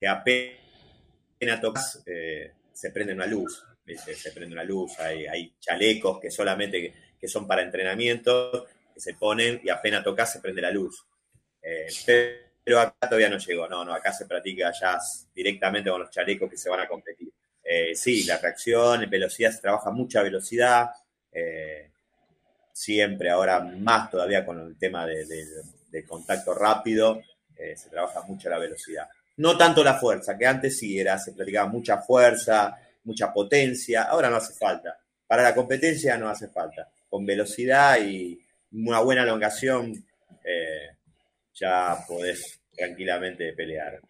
que apenas tocas, eh, se prende una luz. Se prende una luz, hay, hay chalecos que solamente que son para entrenamiento que se ponen y apenas tocas se prende la luz. Eh, pero acá todavía no llegó, no, no, acá se practica ya directamente con los chalecos que se van a competir. Eh, sí, la reacción, velocidad se trabaja mucha velocidad, eh, siempre ahora más todavía con el tema de, de- contacto rápido, se trabaja mucho la velocidad. No tanto la fuerza, que antes sí era, se practicaba mucha fuerza, mucha potencia, ahora no hace falta. Para la competencia no hace falta. Con velocidad y una buena elongación eh, ya podés tranquilamente pelear.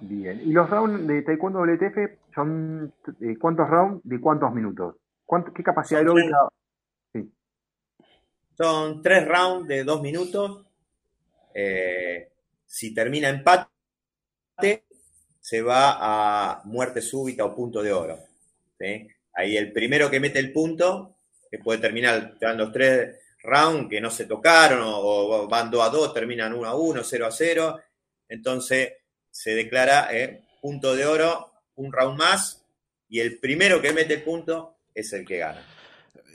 Bien. ¿Y los rounds de Taekwondo WTF son eh, cuántos rounds de cuántos minutos? ¿Cuánto- ¿Qué capacidad Son aeróbica? Sí. Son tres rounds de dos minutos. Eh, si termina empate, se va a muerte súbita o punto de oro. ¿sí? Ahí el primero que mete el punto, puede terminar, te dan los tres rounds que no se tocaron, o, van 2 a 2, terminan 1 a 1, 0 a 0. Entonces se declara eh, punto de oro, un round más, y el primero que mete el punto es el que gana.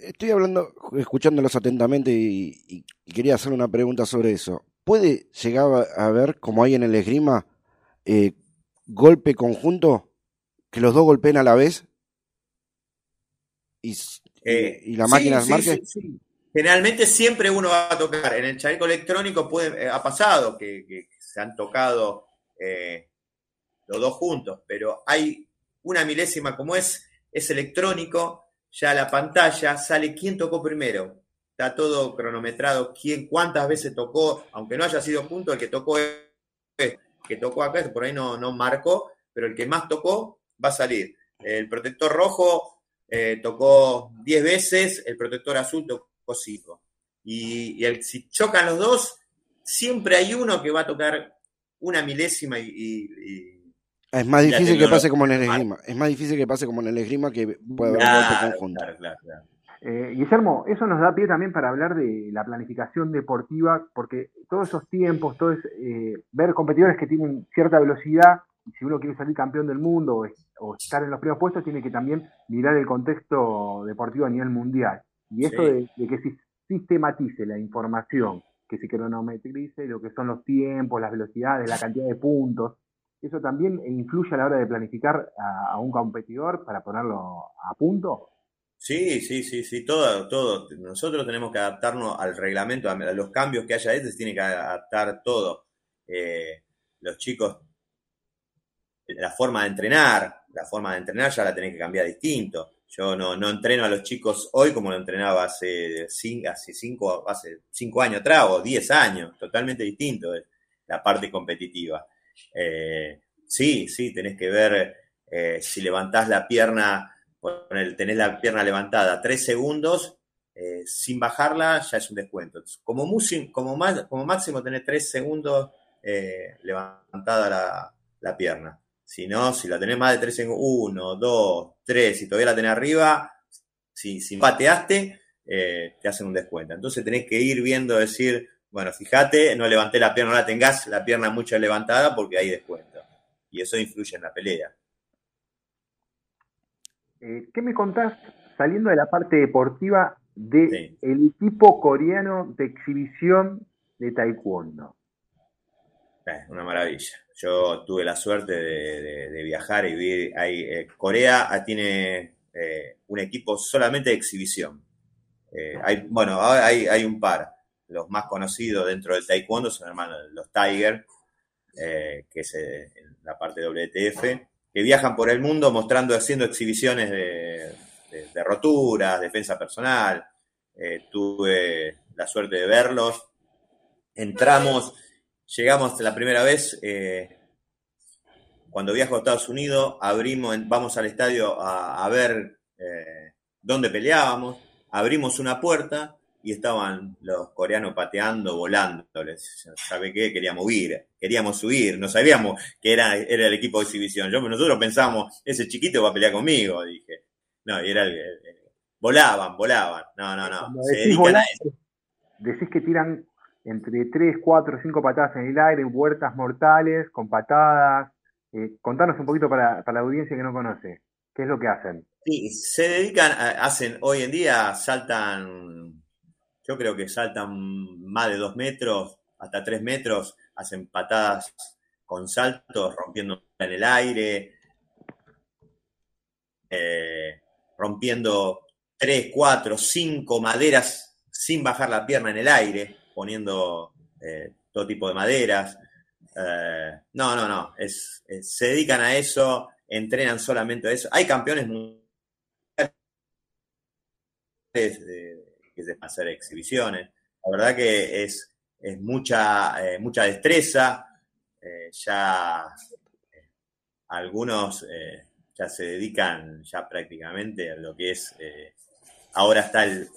Estoy hablando, escuchándolos atentamente y, quería hacer una pregunta sobre eso. ¿Puede llegar a haber, como hay en el esgrima, eh, golpe conjunto? Que los dos golpeen a la vez y- Eh, y la máquina sí, sí, sí. Generalmente siempre uno va a tocar. En el chaleco electrónico puede, eh, ha pasado que, que se han tocado eh, los dos juntos, pero hay una milésima, como es, es electrónico, ya la pantalla sale quién tocó primero. Está todo cronometrado, quién, cuántas veces tocó, aunque no haya sido punto, el que tocó es, que tocó acá, por ahí no, no marcó, pero el que más tocó va a salir. El protector rojo eh, tocó 10 veces, el protector azul tocó 5. Y, y el- si chocan los dos, siempre hay uno que va a tocar una milésima y, y- y- Es más difícil que pase como en el esgrima. Es más difícil que pase como en el esgrima que puede haber un golpe conjunto. claro, claro, claro. Eh, Guillermo, eso nos da pie también para hablar de la planificación deportiva, porque todos esos tiempos, todo es, eh, ver competidores que tienen cierta velocidad, y si uno quiere salir campeón del mundo o, es- o estar en los primeros puestos, tiene que también mirar el contexto deportivo a nivel mundial. Y eso Sí. de, de que se sistematice la información, que se cronometrice lo que son los tiempos, las velocidades, la cantidad de puntos, eso también influye a la hora de planificar a, a un competidor para ponerlo a punto. Sí, sí, sí, sí, todo, todo. Nosotros tenemos que adaptarnos al reglamento, a a los cambios que haya, este se tiene que adaptar todo. Eh, los chicos la forma de entrenar, la forma de entrenar ya la tenés que cambiar distinto. Yo no, no entreno a los chicos hoy como lo entrenaba hace cinco, hace cinco, hace cinco años atrás o diez años, totalmente distinto la parte competitiva. Eh, sí, sí, tenés que ver eh, si levantás la pierna, tenés la pierna levantada tres segundos, eh, sin bajarla ya es un descuento. Como, como, más- como máximo tenés tres segundos eh, levantada la, la pierna. Si no, si la tenés más de tres segundos, uno, dos, tres, y todavía la tenés arriba, si, si pateaste, eh, te hacen un descuento. Entonces tenés que ir viendo, decir, bueno, fíjate, no levanté la pierna, no la tengas la pierna mucho levantada porque hay descuento. Y eso influye en la pelea. Eh, ¿Qué me contás, saliendo de la parte deportiva, de Sí. el equipo coreano de exhibición de taekwondo? Eh, una maravilla. Yo tuve la suerte de, viajar y vi ahí. eh, Corea ah, tiene eh, un equipo solamente de exhibición. Eh, bueno, hay, hay un par. Los más conocidos dentro del taekwondo son hermanos, los Tiger, que es la parte WTF, que viajan por el mundo mostrando, haciendo exhibiciones de, roturas, defensa personal. Tuve la suerte de verlos. Entramos, llegamos la primera vez, eh, cuando viajo a Estados Unidos, abrimos, vamos al estadio a, a ver eh, dónde peleábamos, abrimos una puerta y estaban los coreanos pateando, volando. Les- ¿Sabe qué? Queríamos huir, queríamos subir, no sabíamos que era, era el equipo de exhibición. Yo, nosotros pensamos, ese chiquito va a pelear conmigo, dije. No, y era el, el- el- volaban, volaban. No, no, no. Decís volar, decís que tiran entre 3, 4, 5 patadas en el aire, huertas mortales, con patadas. Eh, contanos un poquito para, para la audiencia que no conoce. ¿Qué es lo que hacen? Sí, se dedican, a- hacen, hoy en día saltan, yo creo que saltan más de dos metros, hasta tres metros, hacen patadas con saltos, rompiendo en el aire, eh, rompiendo tres, cuatro, cinco maderas sin bajar la pierna en el aire, poniendo eh, todo tipo de maderas. Eh, no, no, no, es, se dedican a eso, entrenan solamente a eso. Hay campeones mundiales que de hacer exhibiciones. La verdad que es, es mucha, eh, mucha destreza. ya algunos ya se dedican ya prácticamente a lo que es. ahora está el.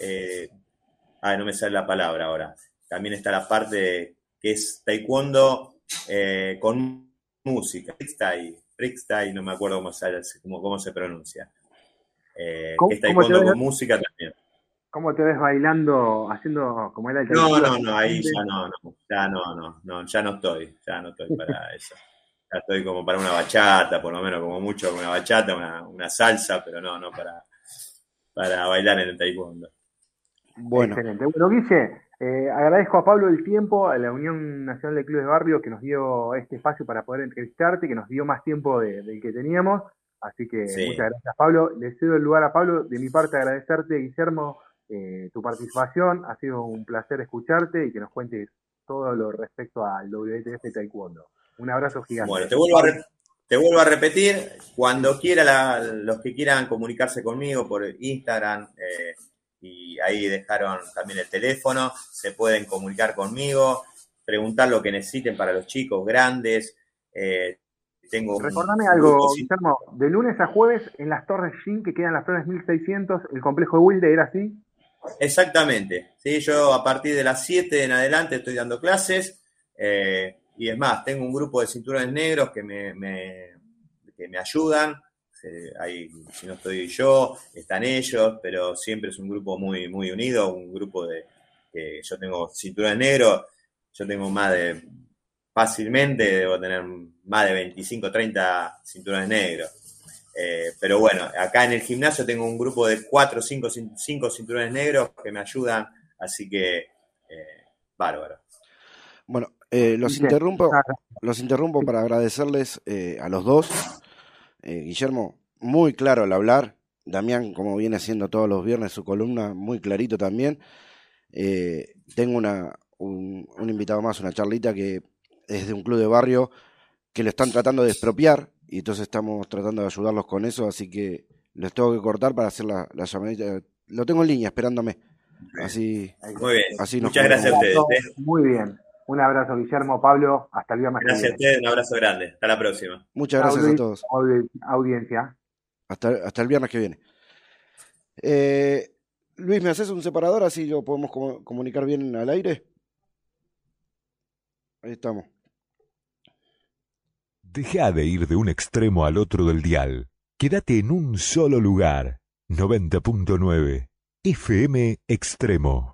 Ay, no me sale la palabra ahora. También está la parte que es taekwondo eh, con música. Freestyle, freestyle, no me acuerdo cómo, sale, cómo, cómo se pronuncia. Eh, ¿Cómo- que es taekwondo ves? con música también. ¿Cómo te ves bailando, haciendo como era el No, no, no, ahí ya no, no, ya no, no, no, ya no estoy, ya no estoy para eso. Ya estoy como para una bachata, por lo menos como mucho una bachata, una, una salsa, pero no, no para, para bailar en el taekwondo. Bueno, Excelente. Bueno, Guille, eh, agradezco a Pablo el tiempo, a la Unión Nacional de Clubes de Barrio, que nos dio este espacio para poder entrevistarte, que nos dio más tiempo de- del que teníamos. Así que Sí. muchas gracias, Pablo. Le cedo el lugar a Pablo. De mi parte, agradecerte, Guillermo, eh, tu participación. Ha sido un placer escucharte y que nos cuentes todo lo respecto al WTF Taekwondo. Un abrazo gigante. Bueno, te vuelvo a, re- te vuelvo a repetir, cuando quiera la- los que quieran comunicarse conmigo por Instagram, eh, y ahí dejaron también el teléfono, se pueden comunicar conmigo, preguntar lo que necesiten para los chicos grandes. eh, tengo Recordame algo, Guillermo. De lunes a jueves en las Torres Gin, que quedan las Flores 1600, el complejo de Wilde, ¿era así? Exactamente. ¿sí? Yo a partir de las 7 en adelante estoy dando clases. eh, y es más, tengo un grupo de cinturones negros que me, me- que me ayudan. Eh, ahí, si no estoy yo, están ellos, pero siempre es un grupo muy, muy unido, un grupo de que yo tengo cinturones negros, yo tengo más de, fácilmente debo tener más de 25, 30 cinturones negros. Eh, pero bueno, acá en el gimnasio tengo un grupo de 4 o 5, cinturones negros que me ayudan, así que eh, bárbaro. bueno, eh, los interrumpo, los interrumpo para agradecerles eh, a los dos. Eh, Guillermo, muy claro al hablar. Damián, como viene haciendo todos los viernes su columna, muy clarito también. Eh, tengo una, un, un invitado más, una charlita que es de un club de barrio que lo están tratando de expropiar y entonces estamos tratando de ayudarlos con eso, así que les tengo que cortar para hacer la, la llamadita. Lo tengo en línea esperándome. Así, Muy bien. así nos Muchas gracias a ustedes. ¿eh? Muy bien. Un abrazo, Guillermo, Pablo. Hasta el viernes que Gracias a viene. ustedes, un abrazo grande. Hasta la próxima. Muchas gracias a todos. audi- Audiencia. Hasta, hasta el viernes que viene. Eh, Luis, ¿me haces un separador así lo podemos comu- comunicar bien al aire? Ahí estamos. Deja de ir de un extremo al otro del dial. Quédate en un solo lugar. 90.9 FM Extremo.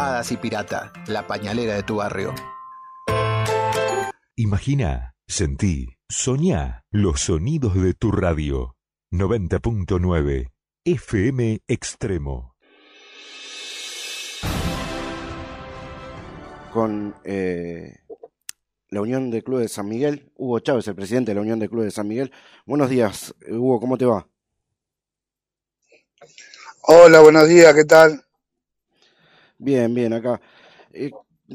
Hadas y Pirata, la pañalera de tu barrio. Imagina, sentí, soñá los sonidos de tu radio. 90.9 FM Extremo. Con eh, la Unión de Clubes de San Miguel, Hugo Chávez, el presidente de la Unión de Clubes de San Miguel. Buenos días, Hugo, ¿cómo te va? Hola, buenos días, ¿qué tal? Bien, bien, acá. Eh,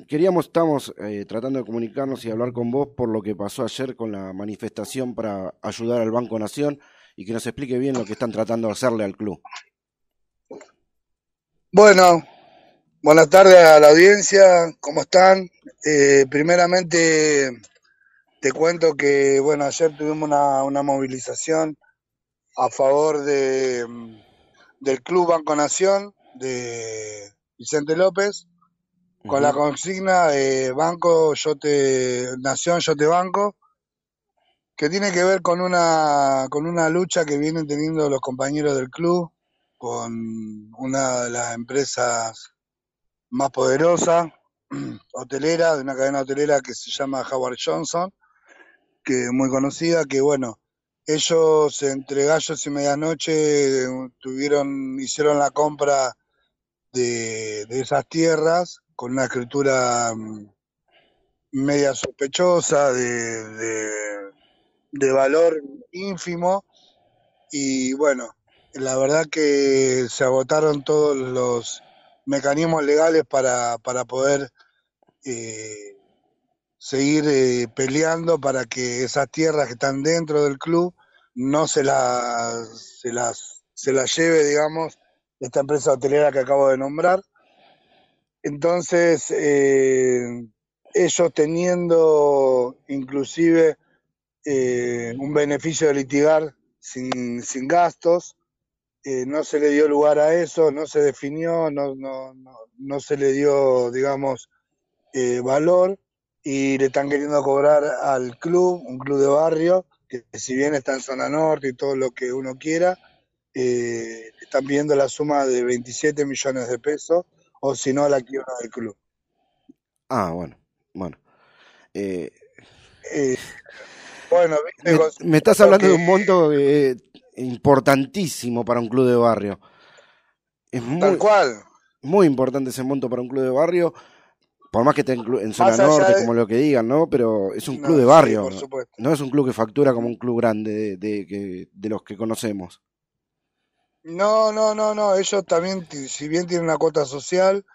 queríamos, estamos eh, tratando de comunicarnos y hablar con vos por lo que pasó ayer con la manifestación para ayudar al Banco Nación y que nos explique bien lo que están tratando de hacerle al club. Bueno, buenas tardes a la audiencia, ¿cómo están? Eh, primeramente te cuento que, bueno, ayer tuvimos una, una movilización a favor de, mm, del Club Banco Nación de Vicente López, con la consigna de Banco, yo te, Nación, yo te banco, que tiene que ver con una, con una lucha que vienen teniendo los compañeros del club con una de las empresas más poderosas, hotelera, de una cadena hotelera que se llama Howard Johnson, que es muy conocida, que bueno, ellos entre gallos y medianoche eh, tuvieron, hicieron la compra de, esas tierras con una escritura mm, media sospechosa, de, de, de valor ínfimo, y bueno, la verdad que se agotaron todos los mecanismos legales para, para poder eh, seguir eh, peleando para que esas tierras que están dentro del club no se las, se las, se las lleve, digamos, esta empresa hotelera que acabo de nombrar. Entonces, eh, ellos teniendo inclusive eh, un beneficio de litigar sin, sin gastos, eh, no se le dio lugar a eso, no se definió, no, no, no, no se le dio, digamos, valor y le están queriendo cobrar al club, un club de barrio, que si bien está en zona norte y todo lo que uno quiera, eh, están pidiendo la suma de 27 millones de pesos o si no la quiebra del club. Ah, bueno, bueno. Eh, Eh, bueno, me, me estás hablando de un monto eh, importantísimo para un club de barrio. Es tal cual, muy importante ese monto para un club de barrio, por más que esté en, en zona norte, de... como lo que digan, ¿no? Pero es un club de sí, barrio, por no, supuesto. no es un club que factura como un club grande de, de, de los que conocemos. No, no, no, no, ellos también, si bien tienen una cuota social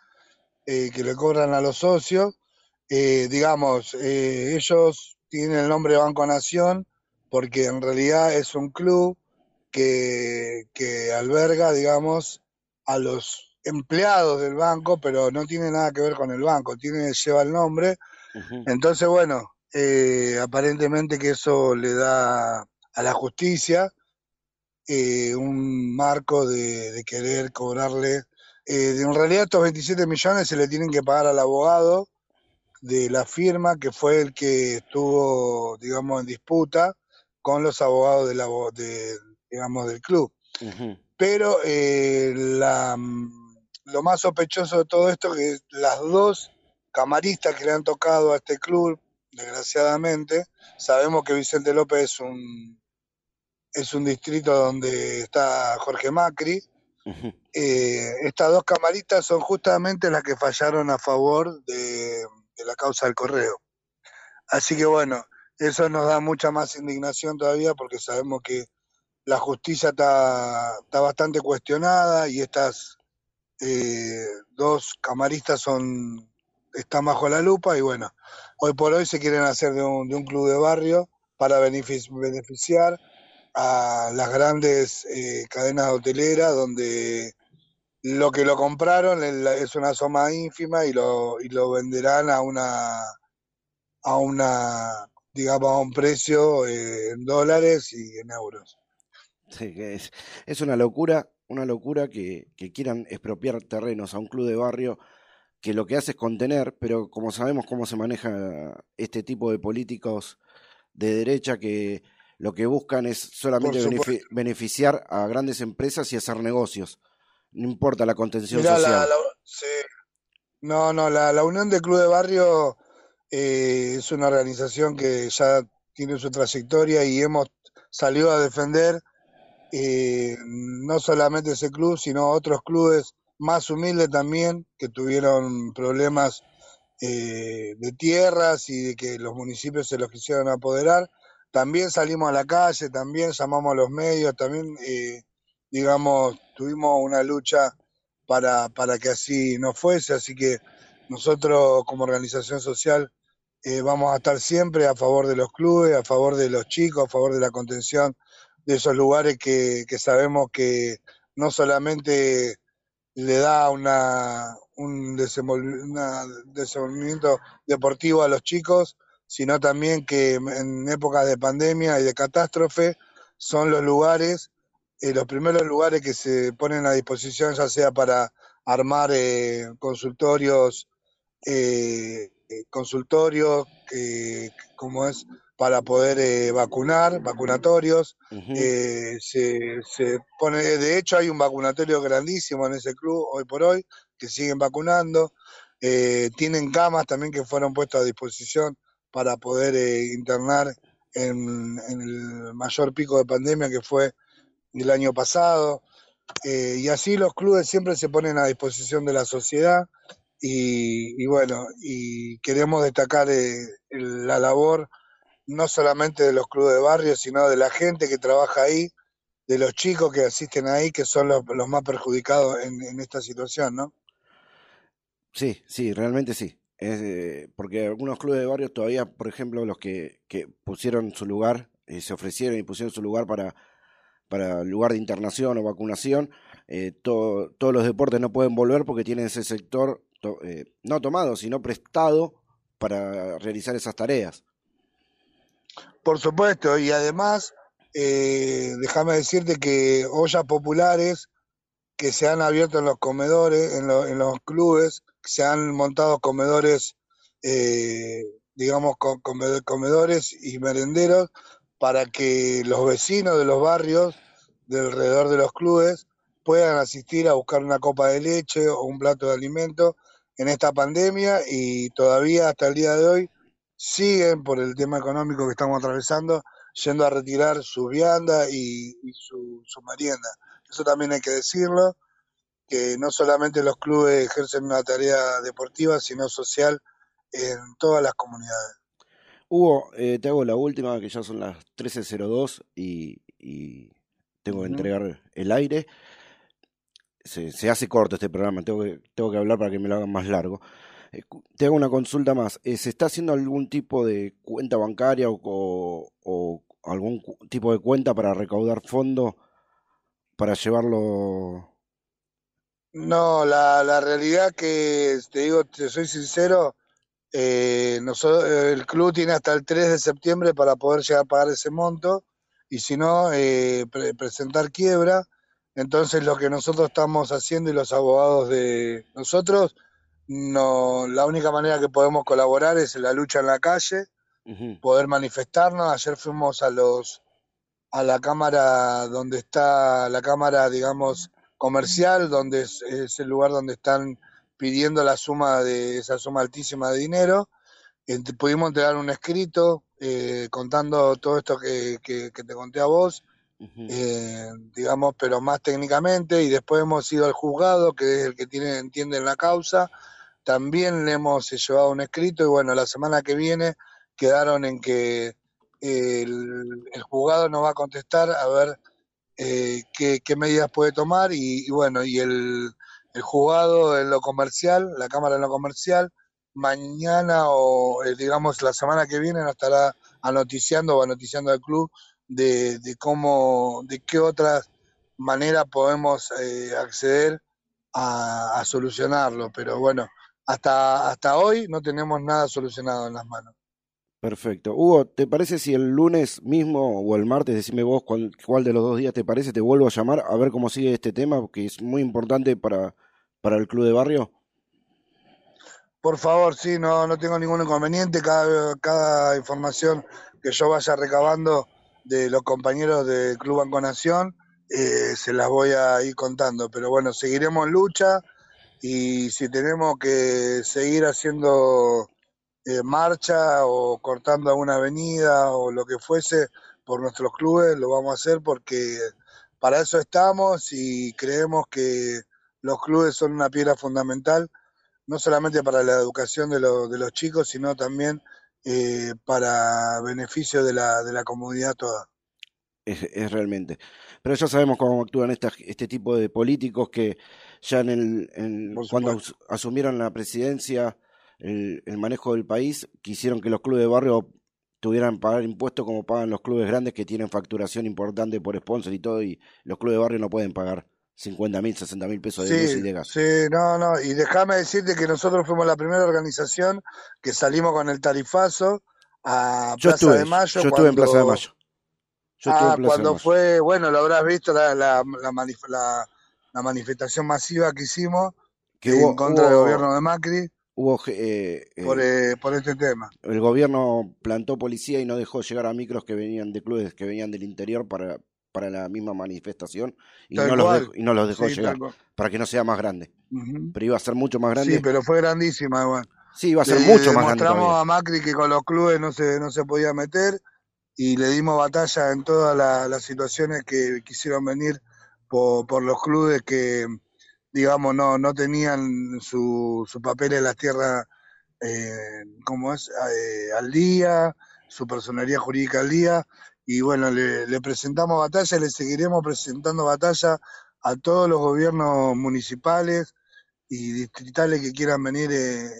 eh, que le cobran a los socios, eh, digamos, eh, ellos tienen el nombre de Banco Nación porque en realidad es un club que, que alberga, digamos, a los empleados del banco, pero no tiene nada que ver con el banco, tiene, lleva el nombre. Entonces, bueno, eh, aparentemente que eso le da a la justicia eh, un marco de, de querer cobrarle. eh, en realidad estos 27 millones se le tienen que pagar al abogado de la firma que fue el que estuvo, digamos, en disputa con los abogados del, abo- de, digamos, del club. Pero eh, la, mm, lo más sospechoso de todo esto es que las dos camaristas que le han tocado a este club, desgraciadamente, sabemos que Vicente López es un es un distrito donde está Jorge Macri. Eh, estas dos camaritas son justamente las que fallaron a favor de, de la causa del correo. Así que bueno, eso nos da mucha más indignación todavía porque sabemos que la justicia está, está bastante cuestionada y estas eh, dos camaristas son están bajo la lupa y bueno, hoy por hoy se quieren hacer de un, de un club de barrio para benefic- beneficiar a las grandes eh, cadenas hoteleras donde lo que lo compraron es una suma ínfima y lo, y lo venderán a una a una digamos a un precio eh, en dólares y en euros. Sí, es, es una locura, una locura que, que quieran expropiar terrenos a un club de barrio que lo que hace es contener, pero como sabemos cómo se maneja este tipo de políticos de derecha que lo que buscan es solamente benefi- beneficiar a grandes empresas y hacer negocios. No importa la contención Mirá, la, social. la- sí. No, no, la, la Unión de Club de Barrio eh, es una organización que ya tiene su trayectoria y hemos salido a defender eh, no solamente ese club, sino otros clubes más humildes también que tuvieron problemas eh, de tierras y de que los municipios se los quisieron apoderar. También salimos a la calle, también llamamos a los medios, también, eh, digamos, tuvimos una lucha para, para que así no fuese. Así que nosotros como organización social eh, vamos a estar siempre a favor de los clubes, a favor de los chicos, a favor de la contención de esos lugares que, que sabemos que no solamente le da una, un desenvolvimiento deportivo a los chicos, sino también que en épocas de pandemia y de catástrofe son los lugares, eh, los primeros lugares que se ponen a disposición, ya sea para armar eh, consultorios, eh, consultorios, como es, para poder vacunar, vacunatorios. Se, se pone, de hecho, hay un vacunatorio grandísimo en ese club hoy por hoy, que siguen vacunando. Tienen camas también que fueron puestas a disposición para poder eh, internar en, el mayor pico de pandemia que fue el año pasado. Eh, y así los clubes siempre se ponen a disposición de la sociedad y, y bueno, y queremos destacar eh, la labor no solamente de los clubes de barrio, sino de la gente que trabaja ahí, de los chicos que asisten ahí, que son los, los más perjudicados en, en esta situación, ¿no? Sí, sí, realmente sí. Es, eh, porque algunos clubes de barrios todavía, por ejemplo, los que, pusieron su lugar, eh, se ofrecieron y pusieron su lugar para, para lugar de internación o vacunación, eh, to- todos los deportes no pueden volver porque tienen ese sector to- eh, no tomado, sino prestado para realizar esas tareas. Por supuesto, y además, eh, déjame decirte que ollas populares que se han abierto en los comedores, en, lo- en los clubes, se han montado comedores, eh, digamos, co- come- comedores y merenderos para que los vecinos de los barrios, de alrededor de los clubes, puedan asistir a buscar una copa de leche o un plato de alimento en esta pandemia y todavía hasta el día de hoy siguen por el tema económico que estamos atravesando yendo a retirar su vianda y, y su, su merienda. Eso también hay que decirlo, que no solamente los clubes ejercen una tarea deportiva, sino social en todas las comunidades. Hugo, eh, te hago la última, que ya son las 13.02 y, y tengo que entregar el aire. Se, se hace corto este programa, tengo que, tengo que hablar para que me lo hagan más largo. Eh, te hago una consulta más. Eh, ¿Se está haciendo algún tipo de cuenta bancaria o, o- o algún tipo de cuenta para recaudar fondos para llevarlo? No, la, la realidad que, te digo, te soy sincero, eh, nosotros, el club tiene hasta el 3 de septiembre para poder llegar a pagar ese monto y si no, eh, pre- presentar quiebra. Entonces lo que nosotros estamos haciendo y los abogados de nosotros, no, la única manera que podemos colaborar es la lucha en la calle, poder manifestarnos. Ayer fuimos a los a la cámara donde está la cámara, digamos, comercial, donde es, es el lugar donde están pidiendo la suma de esa suma altísima de dinero. Pudimos entregar un escrito eh, contando todo esto que, que- que te conté a vos eh, digamos, pero más técnicamente, y después hemos ido al juzgado, que es el que tiene, entiende en la causa, también le hemos llevado un escrito, y bueno, la semana que viene quedaron en que el, el juzgado nos va a contestar a ver eh, qué, medidas puede tomar, y, bueno, y el, el juzgado en lo comercial, la Cámara en lo comercial, mañana o eh, digamos la semana que viene nos estará anoticiando o anoticiando al club de, de cómo, de qué otra manera podemos eh, acceder a, a solucionarlo. Pero bueno, hasta, hasta hoy no tenemos nada solucionado en las manos. Perfecto. Hugo, ¿te parece si el lunes mismo o el martes, decime vos cuál, cuál de los dos días te parece, te vuelvo a llamar a ver cómo sigue este tema, porque es muy importante para, para el club de barrio? Por favor, sí, no, no tengo ningún inconveniente. Cada, cada información que yo vaya recabando de los compañeros del Club Banco Nación, eh, se las voy a ir contando. Pero bueno, seguiremos en lucha y si tenemos que seguir haciendo eh, marcha o cortando alguna avenida o lo que fuese por nuestros clubes, lo vamos a hacer porque para eso estamos y creemos que los clubes son una piedra fundamental no solamente para la educación de, lo- de los chicos, sino también eh, para beneficio de la, de la comunidad toda. Es, es realmente. Pero ya sabemos cómo actúan este tipo de políticos que ya en el, en- cuando asumieron la presidencia, el, el manejo del país, quisieron que los clubes de barrio tuvieran que pagar impuestos como pagan los clubes grandes que tienen facturación importante por sponsor y todo, y los clubes de barrio no pueden pagar 50 mil, 60 mil pesos de luz y de gas. sí, no, no, y déjame decirte que nosotros fuimos la primera organización que salimos con el tarifazo a Yo Plaza estuve, de Mayo yo estuve en Plaza de cuando, Mayo. Yo ah, en Plaza de cuando Mayo. fue, bueno, lo habrás visto la, la, la, manif- la- la manifestación masiva que hicimos Que en hubo, contra del gobierno de Macri hubo eh, por, eh, eh, por este tema. el gobierno plantó policía y no dejó llegar a micros que venían de clubes que venían del interior para, para la misma manifestación y no los dejó, y no los dejó sí, llegar para que no sea más grande. Pero iba a ser mucho más Sí, grande. pero fue grandísima igual. Sí, iba a Le ser mucho más grande demostramos todavía. a Macri que con los clubes no se, no se podía meter y le dimos batalla en todas la- las situaciones que quisieron venir por, por los clubes que, digamos, no, no tenían su, su papel en las tierras, eh, ¿cómo es? Eh, al día, su personería jurídica al día. Y bueno, le, presentamos batalla le seguiremos presentando batalla a todos los gobiernos municipales y distritales que quieran venir eh,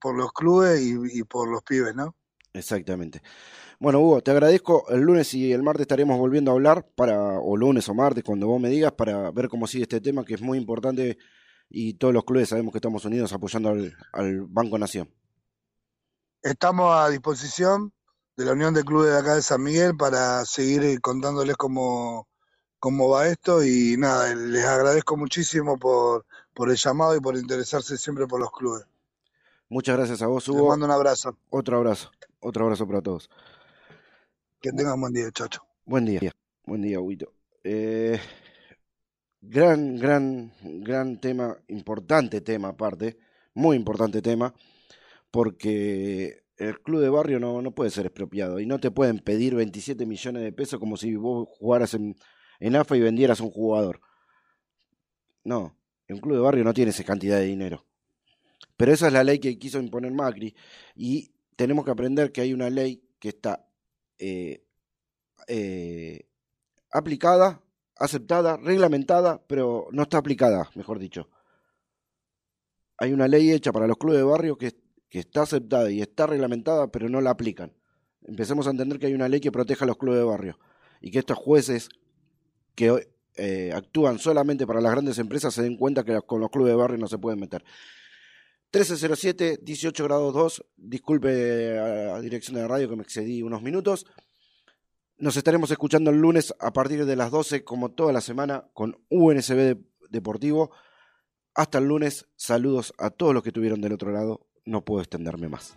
por los clubes y, y por los pibes, ¿no? Exactamente. Bueno, Hugo, te agradezco. El lunes y el martes estaremos volviendo a hablar para, o lunes o martes, cuando vos me digas, para ver cómo sigue este tema, que es muy importante y todos los clubes sabemos que estamos unidos apoyando al, al Banco Nación. Estamos a disposición de la Unión de Clubes de acá de San Miguel para seguir eh, contándoles cómo, cómo va esto y nada, les agradezco muchísimo por, por el llamado y por interesarse siempre por los clubes. Muchas gracias a vos, Hugo. mando un abrazo. Otro abrazo. Otro abrazo para todos. Que tengan buen día, chacho. Buen día. Buen día, Huito. Eh, gran, gran, gran tema, importante tema aparte, muy importante tema, porque el club de barrio no, no puede ser expropiado y no te pueden pedir 27 millones de pesos como si vos jugaras en, en AFA y vendieras un jugador. No, el club de barrio no tiene esa cantidad de dinero. Pero esa es la ley que quiso imponer Macri y tenemos que aprender que hay una ley que está eh, eh, aplicada, aceptada, reglamentada, pero no está aplicada, mejor dicho. Hay una ley hecha para los clubes de barrio que, que está aceptada y está reglamentada, pero no la aplican. Empecemos a entender que hay una ley que proteja a los clubes de barrio y que estos jueces que eh, actúan solamente para las grandes empresas se den cuenta que con los clubes de barrio no se pueden meter. 1307, 18 grados 2. Disculpe a dirección de la radio que me excedí unos minutos. Nos estaremos escuchando el lunes a partir de las 12, como toda la semana, con UNSB de- Deportivo. Hasta el lunes. Saludos a todos los que estuvieron del otro lado. No puedo extenderme más.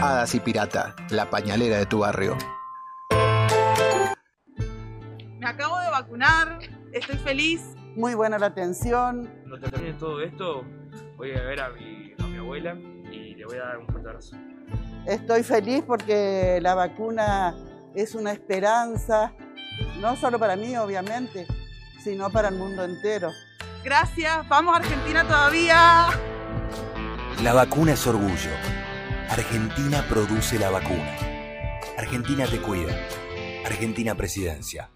Hadas y Pirata, la pañalera de tu barrio. Me acabo de vacunar, estoy feliz. Muy buena la atención. Cuando termine todo esto, voy a ver a mi, a mi abuela y le voy a dar un fuerte abrazo. Estoy feliz porque la vacuna es una esperanza, no solo para mí, obviamente, sino para el mundo entero. Gracias, vamos Argentina todavía. La vacuna es orgullo. Argentina produce la vacuna. Argentina te cuida. Argentina Presidencia.